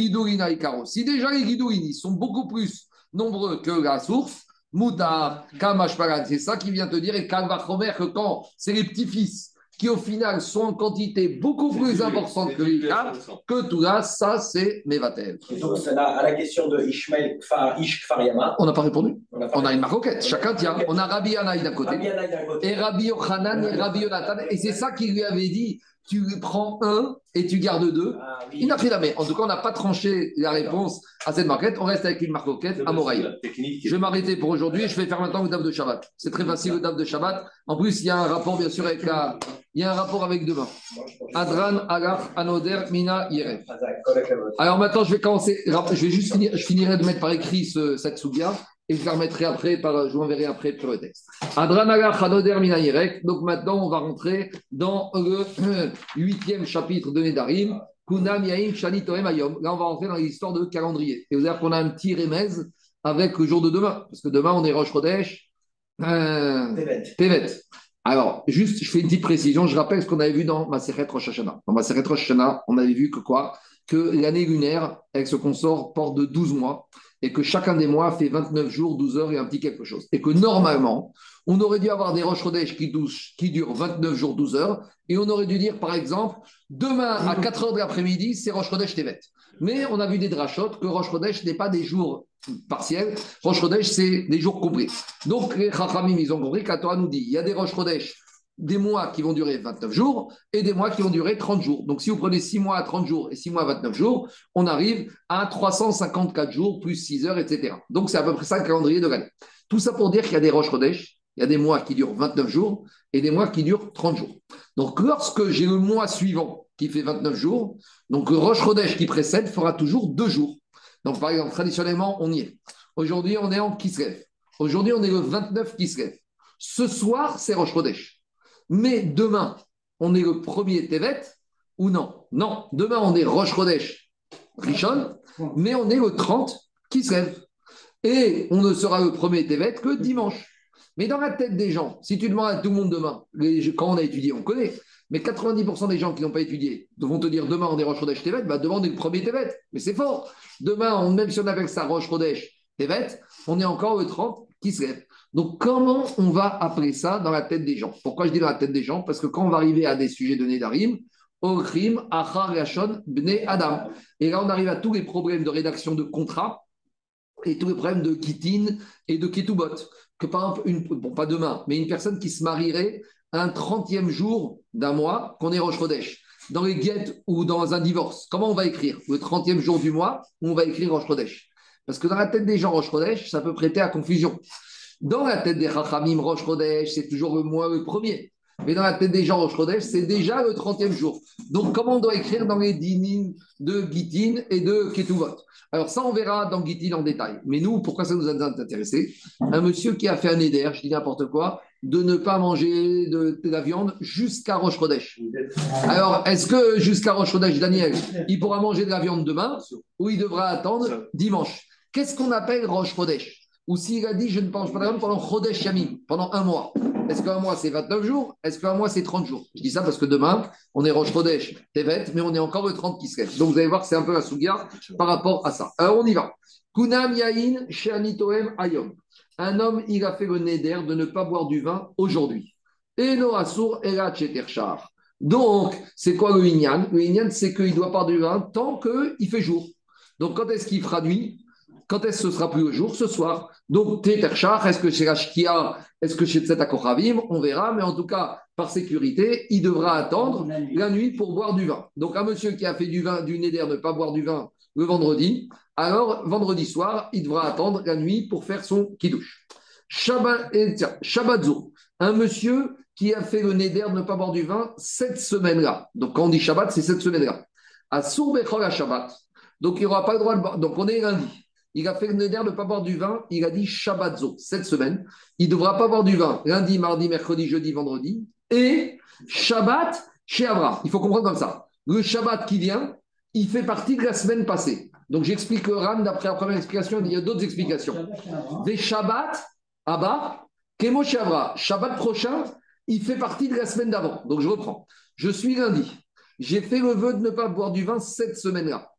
si déjà les guidouines sont beaucoup plus nombreux que la source, Moutar, Kamash c'est ça qui vient te dire, et Kalvachomer, que quand c'est les petits-fils qui au final sont en quantité beaucoup plus importante que l'Ikar, que tout là, ça c'est Mevatel. donc à la question de Ishmael Ish. On n'a pas répondu. On a, une maroquette, chacun tient. On a Rabbi Anaï d'un côté, et Rabbi Yochanan et Rabbi Yonatan, et c'est ça qu'il lui avait dit tu prends un et tu gardes deux. Ah Il n'a pris la main. En tout cas, on n'a pas tranché la réponse à cette marquette. On reste avec une marquette à Moraï. Je vais m'arrêter pour aujourd'hui. Je vais faire maintenant le DAF de Shabbat. C'est très facile le DAF de Shabbat. En plus, il y a un rapport, bien sûr, avec la... Il y a un rapport avec demain. Adran, Agar, Anoder, Mina, Yere. Alors maintenant, je vais commencer. Je vais juste finir. Je finirai de mettre par écrit ce, cette souga et je la remettrai après, par, je vous enverrai après sur le texte. Donc maintenant, on va rentrer dans le huitième chapitre de Nedarim. Kunam Yaim Shani Ayom. Là, on va rentrer dans l'histoire de calendrier. Et vous allez qu'on a un petit remez avec le jour de demain. Parce que demain, on est Roche Chodesh. Euh, Tevet. Alors, juste, je fais une petite précision. Je rappelle ce qu'on avait vu dans ma Rosh Hashanah. Dans ma Rosh Hashanah, on avait vu que quoi? Que l'année lunaire, avec ce consort, porte de 12 mois et que chacun des mois fait 29 jours, 12 heures et un petit quelque chose. Et que normalement, on aurait dû avoir des roches qui, qui durent 29 jours, 12 heures, et on aurait dû dire, par exemple, demain à 4 heures de l'après-midi, c'est Roche Chodesh Tevet. Mais on a vu des drachotes que Roche Chodesh n'est pas des jours partiels, Roche Chodesh, c'est des jours compris. Donc les Chachamim, ils ont compris, Torah nous dit, il y a des Roche Chodesh des mois qui vont durer 29 jours et des mois qui vont durer 30 jours. Donc, si vous prenez 6 mois à 30 jours et 6 mois à 29 jours, on arrive à 354 jours plus 6 heures, etc. Donc, c'est à peu près ça le calendrier de l'année. Tout ça pour dire qu'il y a des roches Rodèche, il y a des mois qui durent 29 jours et des mois qui durent 30 jours. Donc, lorsque j'ai le mois suivant qui fait 29 jours, donc Roche Rodèche qui précède fera toujours 2 jours. Donc, par exemple, traditionnellement, on y est. Aujourd'hui, on est en Kislev. Aujourd'hui, on est le 29 Kislev. Ce soir, c'est Roche Rodèche. Mais demain, on est le premier Tevet ou non? Non, demain, on est Roche Chodesh Rishon, mais on est le 30 qui se lève. Et on ne sera le premier Tevet que dimanche. Mais dans la tête des gens, si tu demandes à tout le monde demain, quand on a étudié, on connaît, mais 90% des gens qui n'ont pas étudié vont te dire demain on est Roche Chodesh Tevet, bah demain on le premier Tevet. Mais c'est fort. Demain, même si on appelle ça Roche Chodesh Tevet, on est encore le 30 qui se lève. Donc, comment on va appeler ça dans la tête des gens? Pourquoi je dis dans la tête des gens? Parce que quand on va arriver à des sujets de Nedarim, Ochrim, Achar, Yashon, Bne, Adam. Et là, on arrive à tous les problèmes de rédaction de contrat et tous les problèmes de Kitin et de Ketubot. Que par exemple, une, bon, pas demain, mais une personne qui se marierait un 30e jour d'un mois, qu'on est Roche Chodesh, dans les guettes ou dans un divorce, comment on va écrire Le 30e jour du mois, on va écrire Roche Chodesh? Parce que dans la tête des gens, Roche Chodesh, ça peut prêter à confusion. Dans la tête des Chachamim, Rosh Chodesh, c'est toujours le mois le premier. Mais dans la tête des gens, Rosh Chodesh, c'est déjà le 30e jour. Donc, comment on doit écrire dans les dynimes de Gitin et de Ketuvot? Alors, ça, on verra dans Gitin en détail. Mais nous, pourquoi ça nous a intéressé Un monsieur qui a fait un éder, je dis n'importe quoi, de ne pas manger de, la viande jusqu'à Rosh Chodesh. Alors, est-ce que jusqu'à Rosh Chodesh, Daniel, il pourra manger de la viande demain ou il devra attendre dimanche? Qu'est-ce qu'on appelle Rosh Chodesh? Ou s'il a dit je ne mange pas de la viande pendant Chodesh Yamim, pendant un mois est-ce qu'un mois c'est 29 jours? Est-ce qu'un mois c'est 30 jours? Je dis ça parce que demain, on est Rosh Chodesh, Tevet, mais on est encore le 30 qui se lève. Donc vous allez voir que c'est un peu la souga par rapport à ça. Alors on y va. Kunam Yain Sheanitoem Ayom. Un homme, il a fait le neder de ne pas boire du vin aujourd'hui. Et no Asur Cheterchar. Donc, c'est quoi le Inyan? Le Inyan, c'est qu'il doit boire du vin tant qu'il fait jour. Donc, quand est-ce qu'il fera nuit Quand est-ce que ce sera plus au jour? Ce soir. Donc, Teterchar, est-ce que chez Shkia, est-ce que chez Tzetakoravim On verra, mais en tout cas, par sécurité, il devra attendre la nuit pour boire du vin. Donc, un monsieur qui a fait du vin, du neder, ne pas boire du vin le vendredi, alors vendredi soir, il devra attendre la nuit pour faire son kidouche. Shabbat, un monsieur qui a fait le neder de ne pas boire du vin cette semaine-là. Donc quand on dit Shabbat, c'est cette semaine-là. À Sourbechol à Shabbat. Donc il n'aura pas le droit de boire. Donc on est lundi. Il a fait le neder de ne pas boire du vin. Il a dit Shabbatzo cette semaine. Il ne devra pas boire du vin lundi, mardi, mercredi, jeudi, vendredi. Et Shabbat chez Avra. Il faut comprendre comme ça. Le Shabbat qui vient, il fait partie de la semaine passée. Donc j'explique Ram d'après la première explication, il y a d'autres explications. Des Shabbat, Abba, Kemo Shavra, Shabbat prochain, il fait partie de la semaine d'avant. Donc je reprends. Je suis lundi. J'ai fait le vœu de ne pas boire du vin cette semaine-là.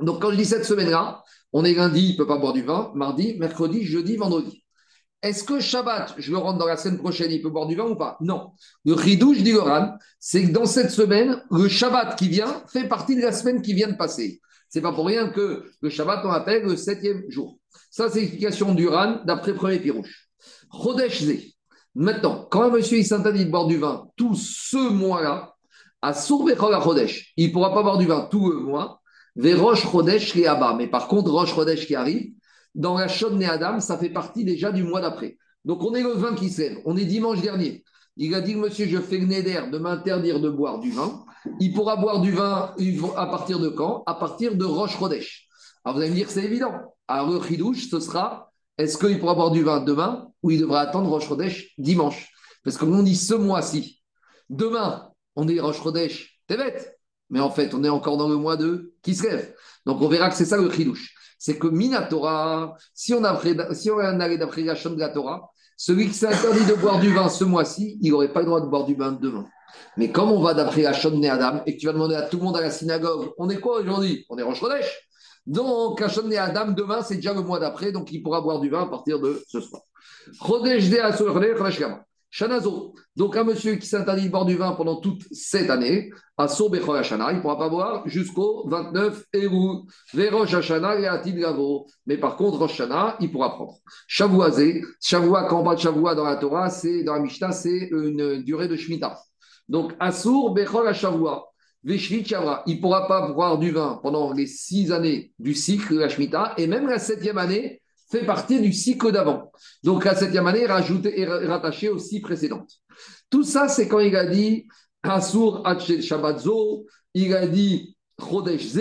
Donc quand je dis cette semaine-là, on est lundi, il ne peut pas boire du vin, mardi, mercredi, jeudi, vendredi. Est-ce que Shabbat, je le rentre dans la semaine prochaine, il peut boire du vin ou pas? Non. Le ridouche dit c'est que dans cette semaine, le Shabbat qui vient fait partie de la semaine qui vient de passer. C'est pas pour rien que le Shabbat, on appelle le septième jour. Ça, c'est l'explication du Ran d'après premier Pirouche. Chodesh Maintenant, quand un monsieur s'interdit de boire du vin tout ce mois-là, à Sourbechol Chodesh, il ne pourra pas boire du vin tout le mois. Vers Roche Chodesh et Abba. Mais par contre, Roche Chodesh qui arrive, dans la Shod Adam, ça fait partie déjà du mois d'après. Donc on est le vin qui sert. On est dimanche dernier. Il a dit, monsieur, je fais le néder de m'interdire de boire du vin. Il pourra boire du vin à partir de quand? À partir de Roche Chodesh. Alors vous allez me dire, c'est évident. Alors le chidouche, ce sera, est-ce qu'il pourra boire du vin demain ou il devra attendre Roche Chodesh dimanche? Parce que on dit ce mois-ci, demain, on est Roche Chodesh, t'es bête. Mais en fait, on est encore dans le mois de qui se. Donc on verra que c'est ça le chidouche c'est que Minatora, si on, a, si on allait d'après la de la Torah, celui qui s'est interdit de boire du vin ce mois-ci, il n'aurait pas le droit de boire du vin demain. Mais comme on va d'après la de Adam et que tu vas demander à tout le monde à la synagogue, on est quoi aujourd'hui? On est Rosh Chodesh. Donc, la de Adam, demain, c'est déjà le mois d'après, donc il pourra boire du vin à partir de ce soir. De Shanazo. Donc, un monsieur qui s'interdit de boire du vin pendant toute cette année, à Bechol Shana, il ne pourra pas boire jusqu'au 29 Eru. Verosh Hashana et Atil Gavo. Mais par contre, Rosh il pourra prendre. Shavuazé. Shavua, quand on parle de dans la Torah, c'est, dans la Mishnah, c'est une durée de Shemitah. Donc, Asur Bechol Shavua. Veshvit Shavra. Il ne pourra pas boire du vin pendant les six années du cycle de la Shemitah et même la septième année fait partie du cycle d'avant. Donc la septième année est, rattachée aux six précédentes. Tout ça, c'est quand il a dit Asur Shabbatzo, il a dit Chodesh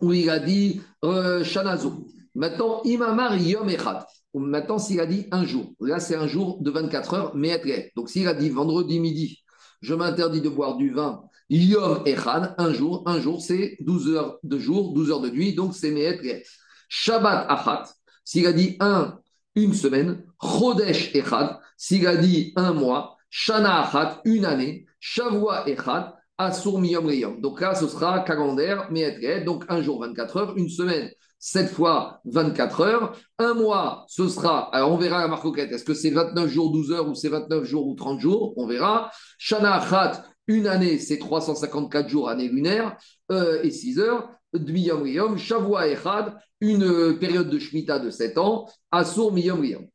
ou il a dit euh, Shanazo. Maintenant, Imamar Yom Echad. Maintenant, s'il a dit un jour, là c'est un jour de 24 heures, mais Donc s'il a dit vendredi midi, je m'interdis de boire du vin, Yom Echad, un jour, un jour c'est 12 heures de jour, 12 heures de nuit, donc c'est Me'et Shabbat Achat, s'il a dit un, une semaine, Chodesh Echad, s'il a dit un mois, Shana Achat, une année, Shavua Echad, Asur Miyom Riyom. Donc là, ce sera calendaire, mais donc un jour 24 heures, une semaine 7 fois 24 heures, un mois, ce sera, alors on verra la marcoquette, est-ce que c'est 29 jours, 12 heures ou c'est 29 jours ou 30 jours, on verra. Shana Achat, une année, c'est 354 jours, année lunaire, euh, et 6 heures. Dmiyom Riyom, Shavua Echad, une période de Shemitah de 7 ans, Asur Miyom Riyom.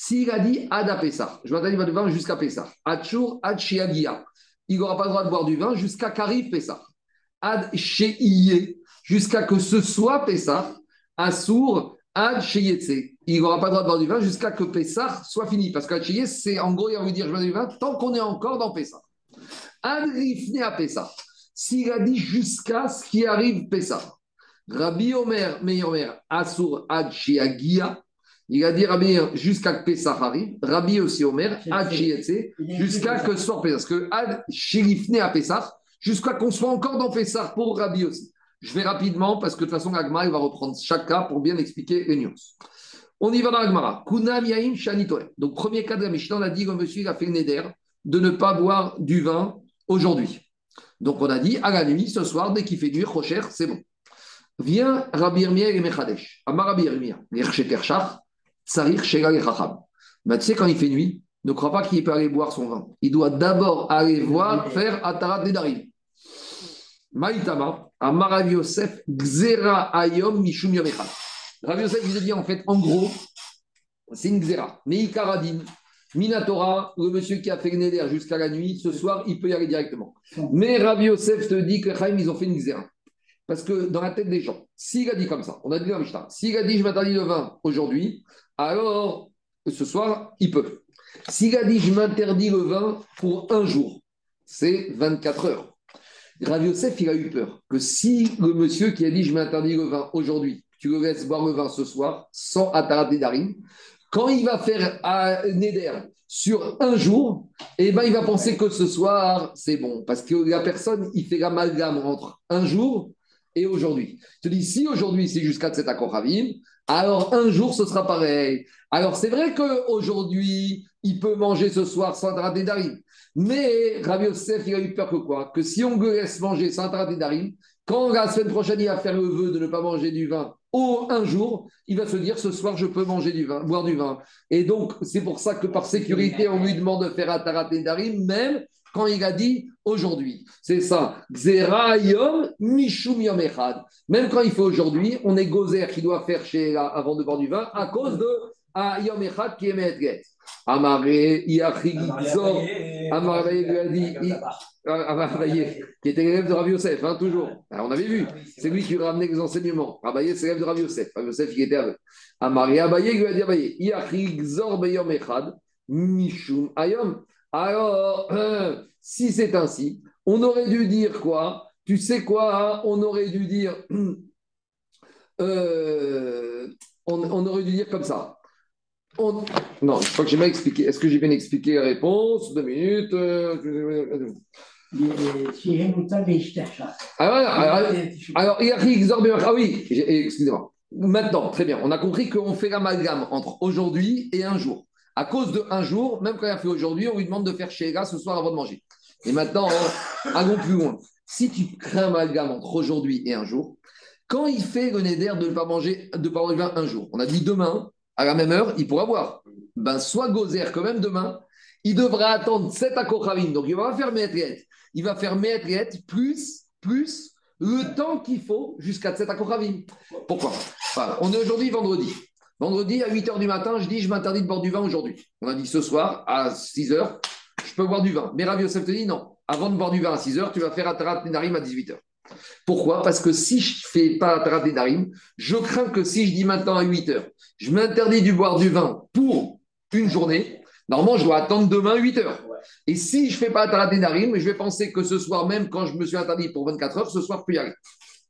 S'il a dit Ad Pessah, je m'attends, il va de vin jusqu'à Pessah. Il n'aura pas le droit de boire du vin jusqu'à qu'arrive Pessah. Ad Sheiye, jusqu'à que ce soit Pessah. Assour, Ad Il n'aura pas le droit de boire du vin jusqu'à que Pessah soit fini. Parce qu'Ad c'est en gros, il va vous dire je bois du vin tant qu'on est encore dans Pessah. Ad Rifne à Pessah. S'il a dit jusqu'à ce qui arrive Pessah. Rabbi Omer, Meyomer, Asur Ad Shiagia. Il a dit Rabbi jusqu'à que Pessah arrive. Rabbi aussi Omer, Ad jusqu'à que soit Pessah. Parce que Ad Shirifne à Pessah, jusqu'à qu'on soit encore dans Pessah pour Rabbi aussi. Je vais rapidement parce que de toute façon, Agmara, il va reprendre chaque cas pour bien expliquer les nuances. On y va dans Agmara. Kunam Yaim Donc, premier cas de la Mishnah, on a dit que monsieur il a fait le neder de ne pas boire du vin aujourd'hui. Donc, on a dit à la nuit, ce soir, dès qu'il fait nuit, c'est bon. Viens Rabbi Irmiel et Mechadesh. Amar Rabbi Irmiel, Tsarir Shega et Chacham. tu sais, quand il fait nuit, ne crois pas qu'il peut aller boire son vin. Il doit d'abord aller voir, faire Atarat Nedarim. Maïtama, Amar Yosef, Gzera Ayom Mishum Yomechad. Rav Yosef, il dit en fait, en gros, c'est une Gzera. Meikaradin, Minatora, le monsieur qui a fait le Neder jusqu'à la nuit, ce soir, il peut y aller directement. Mais Rav Yosef te dit que Chaim, ils ont fait une Gzera. Parce que dans la tête des gens, s'il a dit comme ça, on a dit dans Mishnah, s'il a dit je m'interdis le vin aujourd'hui, alors ce soir, il peut. S'il a dit je m'interdis le vin pour un jour, c'est 24 heures. Rav Yosef, il a eu peur que si le monsieur qui a dit je m'interdis le vin aujourd'hui, tu le laisses boire le vin ce soir sans Atarat Darim, quand il va faire un Neder sur un jour, eh ben, il va penser que ce soir, c'est bon. Parce que la personne, il fait l'amalgame entre un jour et aujourd'hui. Je te dis, si aujourd'hui c'est jusqu'à cet accord Ravim, alors un jour ce sera pareil. Alors c'est vrai qu'aujourd'hui, il peut manger ce soir sans Atarat Darim. Mais Rabbi Yosef, il a eu peur que quoi? Que si on laisse manger sans Darim, quand la semaine prochaine il va faire le vœu de ne pas manger du vin au un jour, il va se dire ce soir je peux manger du vin, boire du vin. Et donc c'est pour ça que par sécurité on lui demande de faire Atarat Darim, même quand il a dit aujourd'hui. C'est ça. Yom Mishum Yom Echad. Même quand il fait aujourd'hui, on est gozer qui doit faire chez avant de boire du vin à cause de Yom Echad qui est Metget. Amaré, Iachigzor, Amaré lui a dit, Amaré, qui était l'élève de Rav Yosef, hein, toujours. Alors, on avait vu, c'est lui qui ramenait les enseignements. Abaye, c'est l'élève de Rav Yosef. Rav Yosef, il était avec. Amaré, Abaye lui a dit, Abaye, Iachigzor Beyom Echad, Mishum Ayom. Alors, euh, si c'est ainsi, on aurait dû dire quoi? Tu sais quoi hein? On aurait dû dire. Euh, on, on aurait dû dire comme ça. Non, je crois que j'ai mal expliqué. Est-ce que j'ai bien expliqué la réponse? Deux minutes. Euh, alors, alors, ah oui, excusez-moi. Maintenant, très bien, on a compris qu'on fait l'amalgame entre aujourd'hui et un jour. À cause de un jour, même quand il a fait aujourd'hui, on lui demande de faire chez ce soir avant de manger. Et maintenant, allons plus loin. Si tu crées un entre aujourd'hui et un jour, quand il fait le néder de ne pas manger, de ne pas manger un jour, on a dit demain, à la même heure, il pourra boire. Ben, soit Gozer, quand même demain, il devra attendre 7 Akochavim. Donc, il va faire Me'etriet. Il va faire Me'etriet plus, plus le temps qu'il faut jusqu'à 7 Akochavim. Pourquoi? On est aujourd'hui vendredi. Vendredi, à 8 h du matin, je dis je m'interdis de boire du vin aujourd'hui. On a dit ce soir, à 6 h, je peux boire du vin. Mais Rav Yosef te dit non. Avant de boire du vin à 6 h, tu vas faire Atarat Nedarim à 18 h. Pourquoi? Parce que si je ne fais pas Atarat Nedarim, je crains que si je dis maintenant à 8 h, je m'interdis de boire du vin pour une journée, normalement, je dois attendre demain 8 heures. Et si je ne fais pas Atarat Nedarim, je vais penser que ce soir, même quand je me suis interdit pour 24 heures, ce soir, je peux y aller.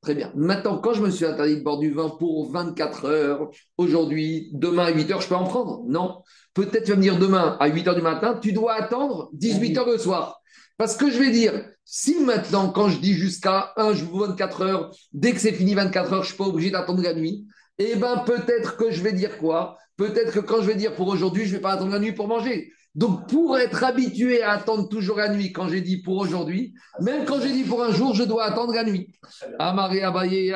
Très bien. Maintenant, quand je me suis interdit de boire du vin pour 24 heures, aujourd'hui, demain à 8 heures, je peux en prendre? Non. Peut-être tu vas me demain à 8 heures du matin, tu dois attendre 18 heures le soir. Parce que je vais dire, si maintenant, quand je dis jusqu'à 1, je 24 heures, dès que c'est fini 24 heures, je ne suis pas obligé d'attendre la nuit, eh bien peut-être que je vais dire quoi? Peut-être que quand je vais dire pour aujourd'hui, je ne vais pas attendre la nuit pour manger. Donc, pour être habitué à attendre toujours la nuit, quand j'ai dit pour aujourd'hui, même quand j'ai dit pour un jour, je dois attendre la nuit. Amaré Abaye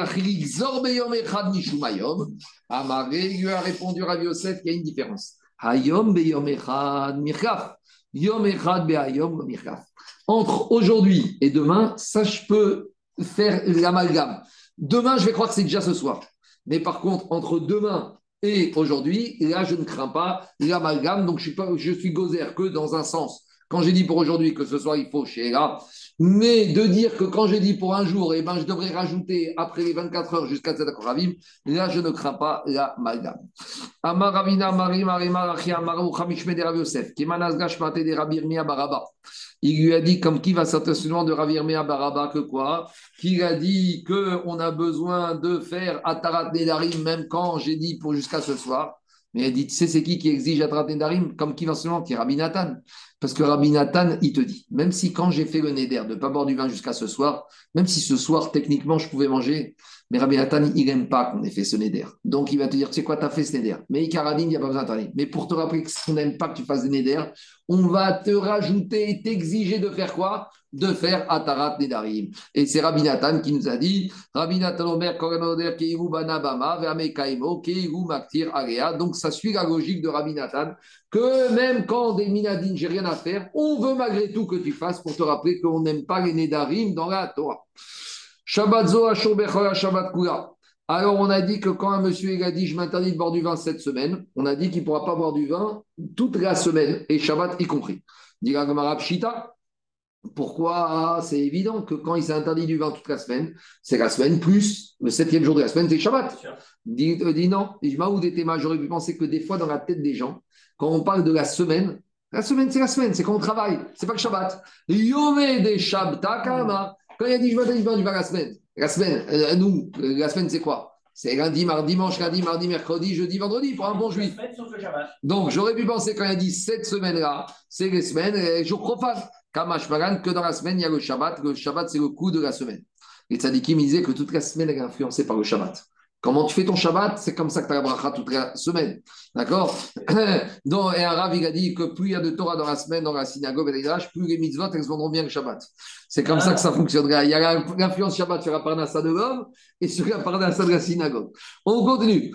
Zorbeyom Echad Nishumayom. Amaré lui a répondu Yosef qu'il y a une différence. Hayom Beyom Echad Mirkaf. Yom Echad Beyom Mirkaf. Entre aujourd'hui et demain, ça, je peux faire l'amalgame. Demain, je vais croire que c'est déjà ce soir. Mais par contre, entre demain et aujourd'hui, là, je ne crains pas l'amalgame, donc je suis, pas, je suis gozer que dans un sens quand j'ai dit pour aujourd'hui que ce soir il faut chez là, mais de dire que quand j'ai dit pour un jour, eh ben, je devrais rajouter après les 24 heures jusqu'à cette Ravim, là je ne crains pas la malgame. Il lui a dit, comme qui va certainement de Ravirmea Baraba, que quoi? Qu'il a dit qu'on a besoin de faire Atarat Nedarim, même quand j'ai dit pour jusqu'à ce soir. Mais elle dit, tu sais, c'est qui qui exige Atarat Nedarim? Comme qui va seulement Qui Rabbi Nathan. Parce que Rabbi Nathan, il te dit, même si quand j'ai fait le Neder de ne pas boire du vin jusqu'à ce soir, même si ce soir, techniquement, je pouvais manger, mais Rabbi Nathan, il n'aime pas qu'on ait fait ce Neder. Donc, il va te dire, tu sais quoi, tu as fait ce Neder. Mais Ikaradine, il n'y a pas besoin de Mais pour te rappeler qu'on n'aime pas que tu fasses des Neder, on va te rajouter et t'exiger de faire quoi? De faire Atarat Nedarim. Et c'est Rabbi Nathan qui nous a dit Rabbi Nathan Omer, Keiru Banabama, Kaimo, Keiru Maktir Area. Donc ça suit la logique de Rabbi Nathan que même quand des minadines, j'ai rien à faire, on veut malgré tout que tu fasses pour te rappeler qu'on n'aime pas les Nedarim dans la Torah. Shabbat Zo Shabbat Kula. Alors, on a dit que quand un monsieur il a dit je m'interdis de boire du vin cette semaine, on a dit qu'il ne pourra pas boire du vin toute la semaine, et Shabbat y compris. Dit Shita. Pourquoi? C'est évident que quand il s'est interdit du vin toute la semaine, c'est la semaine plus le septième jour de la semaine, c'est Shabbat. Dit, euh, dit non, j'aurais pu penser que des fois dans la tête des gens, quand on parle de la semaine, la semaine c'est la semaine, c'est quand on travaille, c'est pas le Shabbat. Yome de Shabbat Quand il a dit je du vin la semaine, la semaine, euh, nous, la semaine, c'est quoi? C'est lundi, mardi, dimanche, lundi, mardi, mercredi, jeudi, vendredi, pour un bon juif. Donc, j'aurais pu penser quand il a dit cette semaine-là, c'est les semaines, les jours profanes. Kamash que dans la semaine, il y a le Shabbat. Le Shabbat, c'est le coup de la semaine. Et Tzadikim me disait que toute la semaine est influencée par le Shabbat. Comment tu fais ton Shabbat? C'est comme ça que tu as la bracha toute la semaine. D'accord? Et un Rav, il a dit que plus il y a de Torah dans la semaine, dans la synagogue et plus les mitzvot, elles se vendront bien le Shabbat. C'est comme ça que ça fonctionnera. Il y a l'influence Shabbat sur la parnassa de l'homme et sur la parnassa de la synagogue. On continue.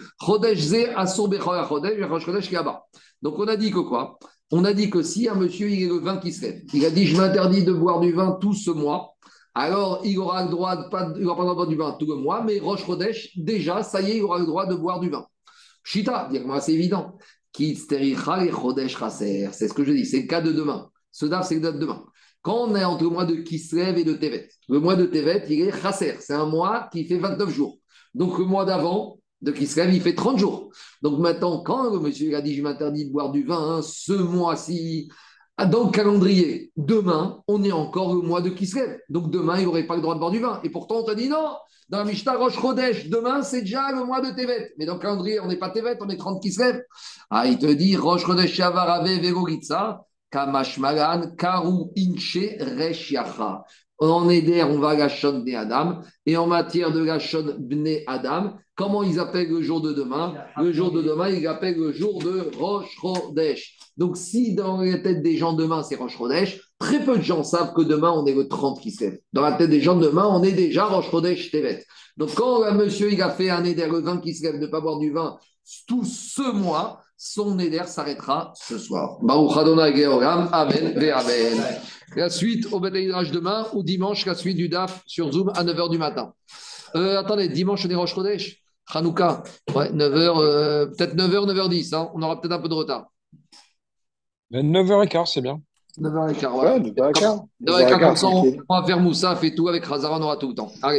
Donc, on a dit que quoi? On a dit que si un monsieur, il est le vin qui se lève, il a dit Je m'interdis de boire du vin tout ce mois alors il aura le pas, il aura pas le droit de boire du vin tout le mois, mais Roche Rodesh, déjà, ça y est, il aura le droit de boire du vin. Shita, c'est évident. C'est ce que je dis, c'est le cas de demain. Ce daf, c'est le cas de demain. Quand on est entre le mois de Kislev et de Tevet, le mois de Tevet, il est Chasser. C'est un mois qui fait 29 jours. Donc le mois d'avant, de Kislev, il fait 30 jours. Donc maintenant, quand le monsieur a dit je m'interdis de boire du vin, hein, ce mois-ci, dans le calendrier, demain, on est encore au mois de Kislev. Donc demain, il n'aurait pas le droit de boire du vin. Et pourtant, on t'a dit non, dans la Mishnah Chodesh, demain, c'est déjà le mois de Tevet. Mais dans le calendrier, on n'est pas Tevet, on est 30 Kislev. Ah, il te dit Rosh Chodesh Shavarave Vegoritza, Kamash Magan, Karu Inche Reshiacha. En Eder, on va à la Bne Adam. Et en matière de la Bne Adam, comment ils appellent le jour de demain? Le jour de demain, ils appellent le jour de Rosh Chodesh. Donc, si dans la tête des gens demain, c'est Rosh Chodesh, très peu de gens savent que demain, on est le 30 qui se lève. Dans la tête des gens demain, on est déjà Rosh Chodesh Tevet. Donc, quand un monsieur il a fait un éder le vin qui se lève ne pas boire du vin tout ce mois, son éder s'arrêtera ce soir. Baruch Adonai Amen Amen. La suite au Bédéidrage demain ou dimanche, la suite du DAF sur Zoom à 9h du matin. Euh, attendez, dimanche, on est Rosh Chodesh? Hanouka, ouais, 9h, euh, peut-être 9h, 9h10, hein. on aura peut-être un peu de retard. 9h15, c'est bien. 9h15, ouais. 9h15. 9h15, on va faire Moussa, fait tout avec Razara, on aura tout le temps. Allez.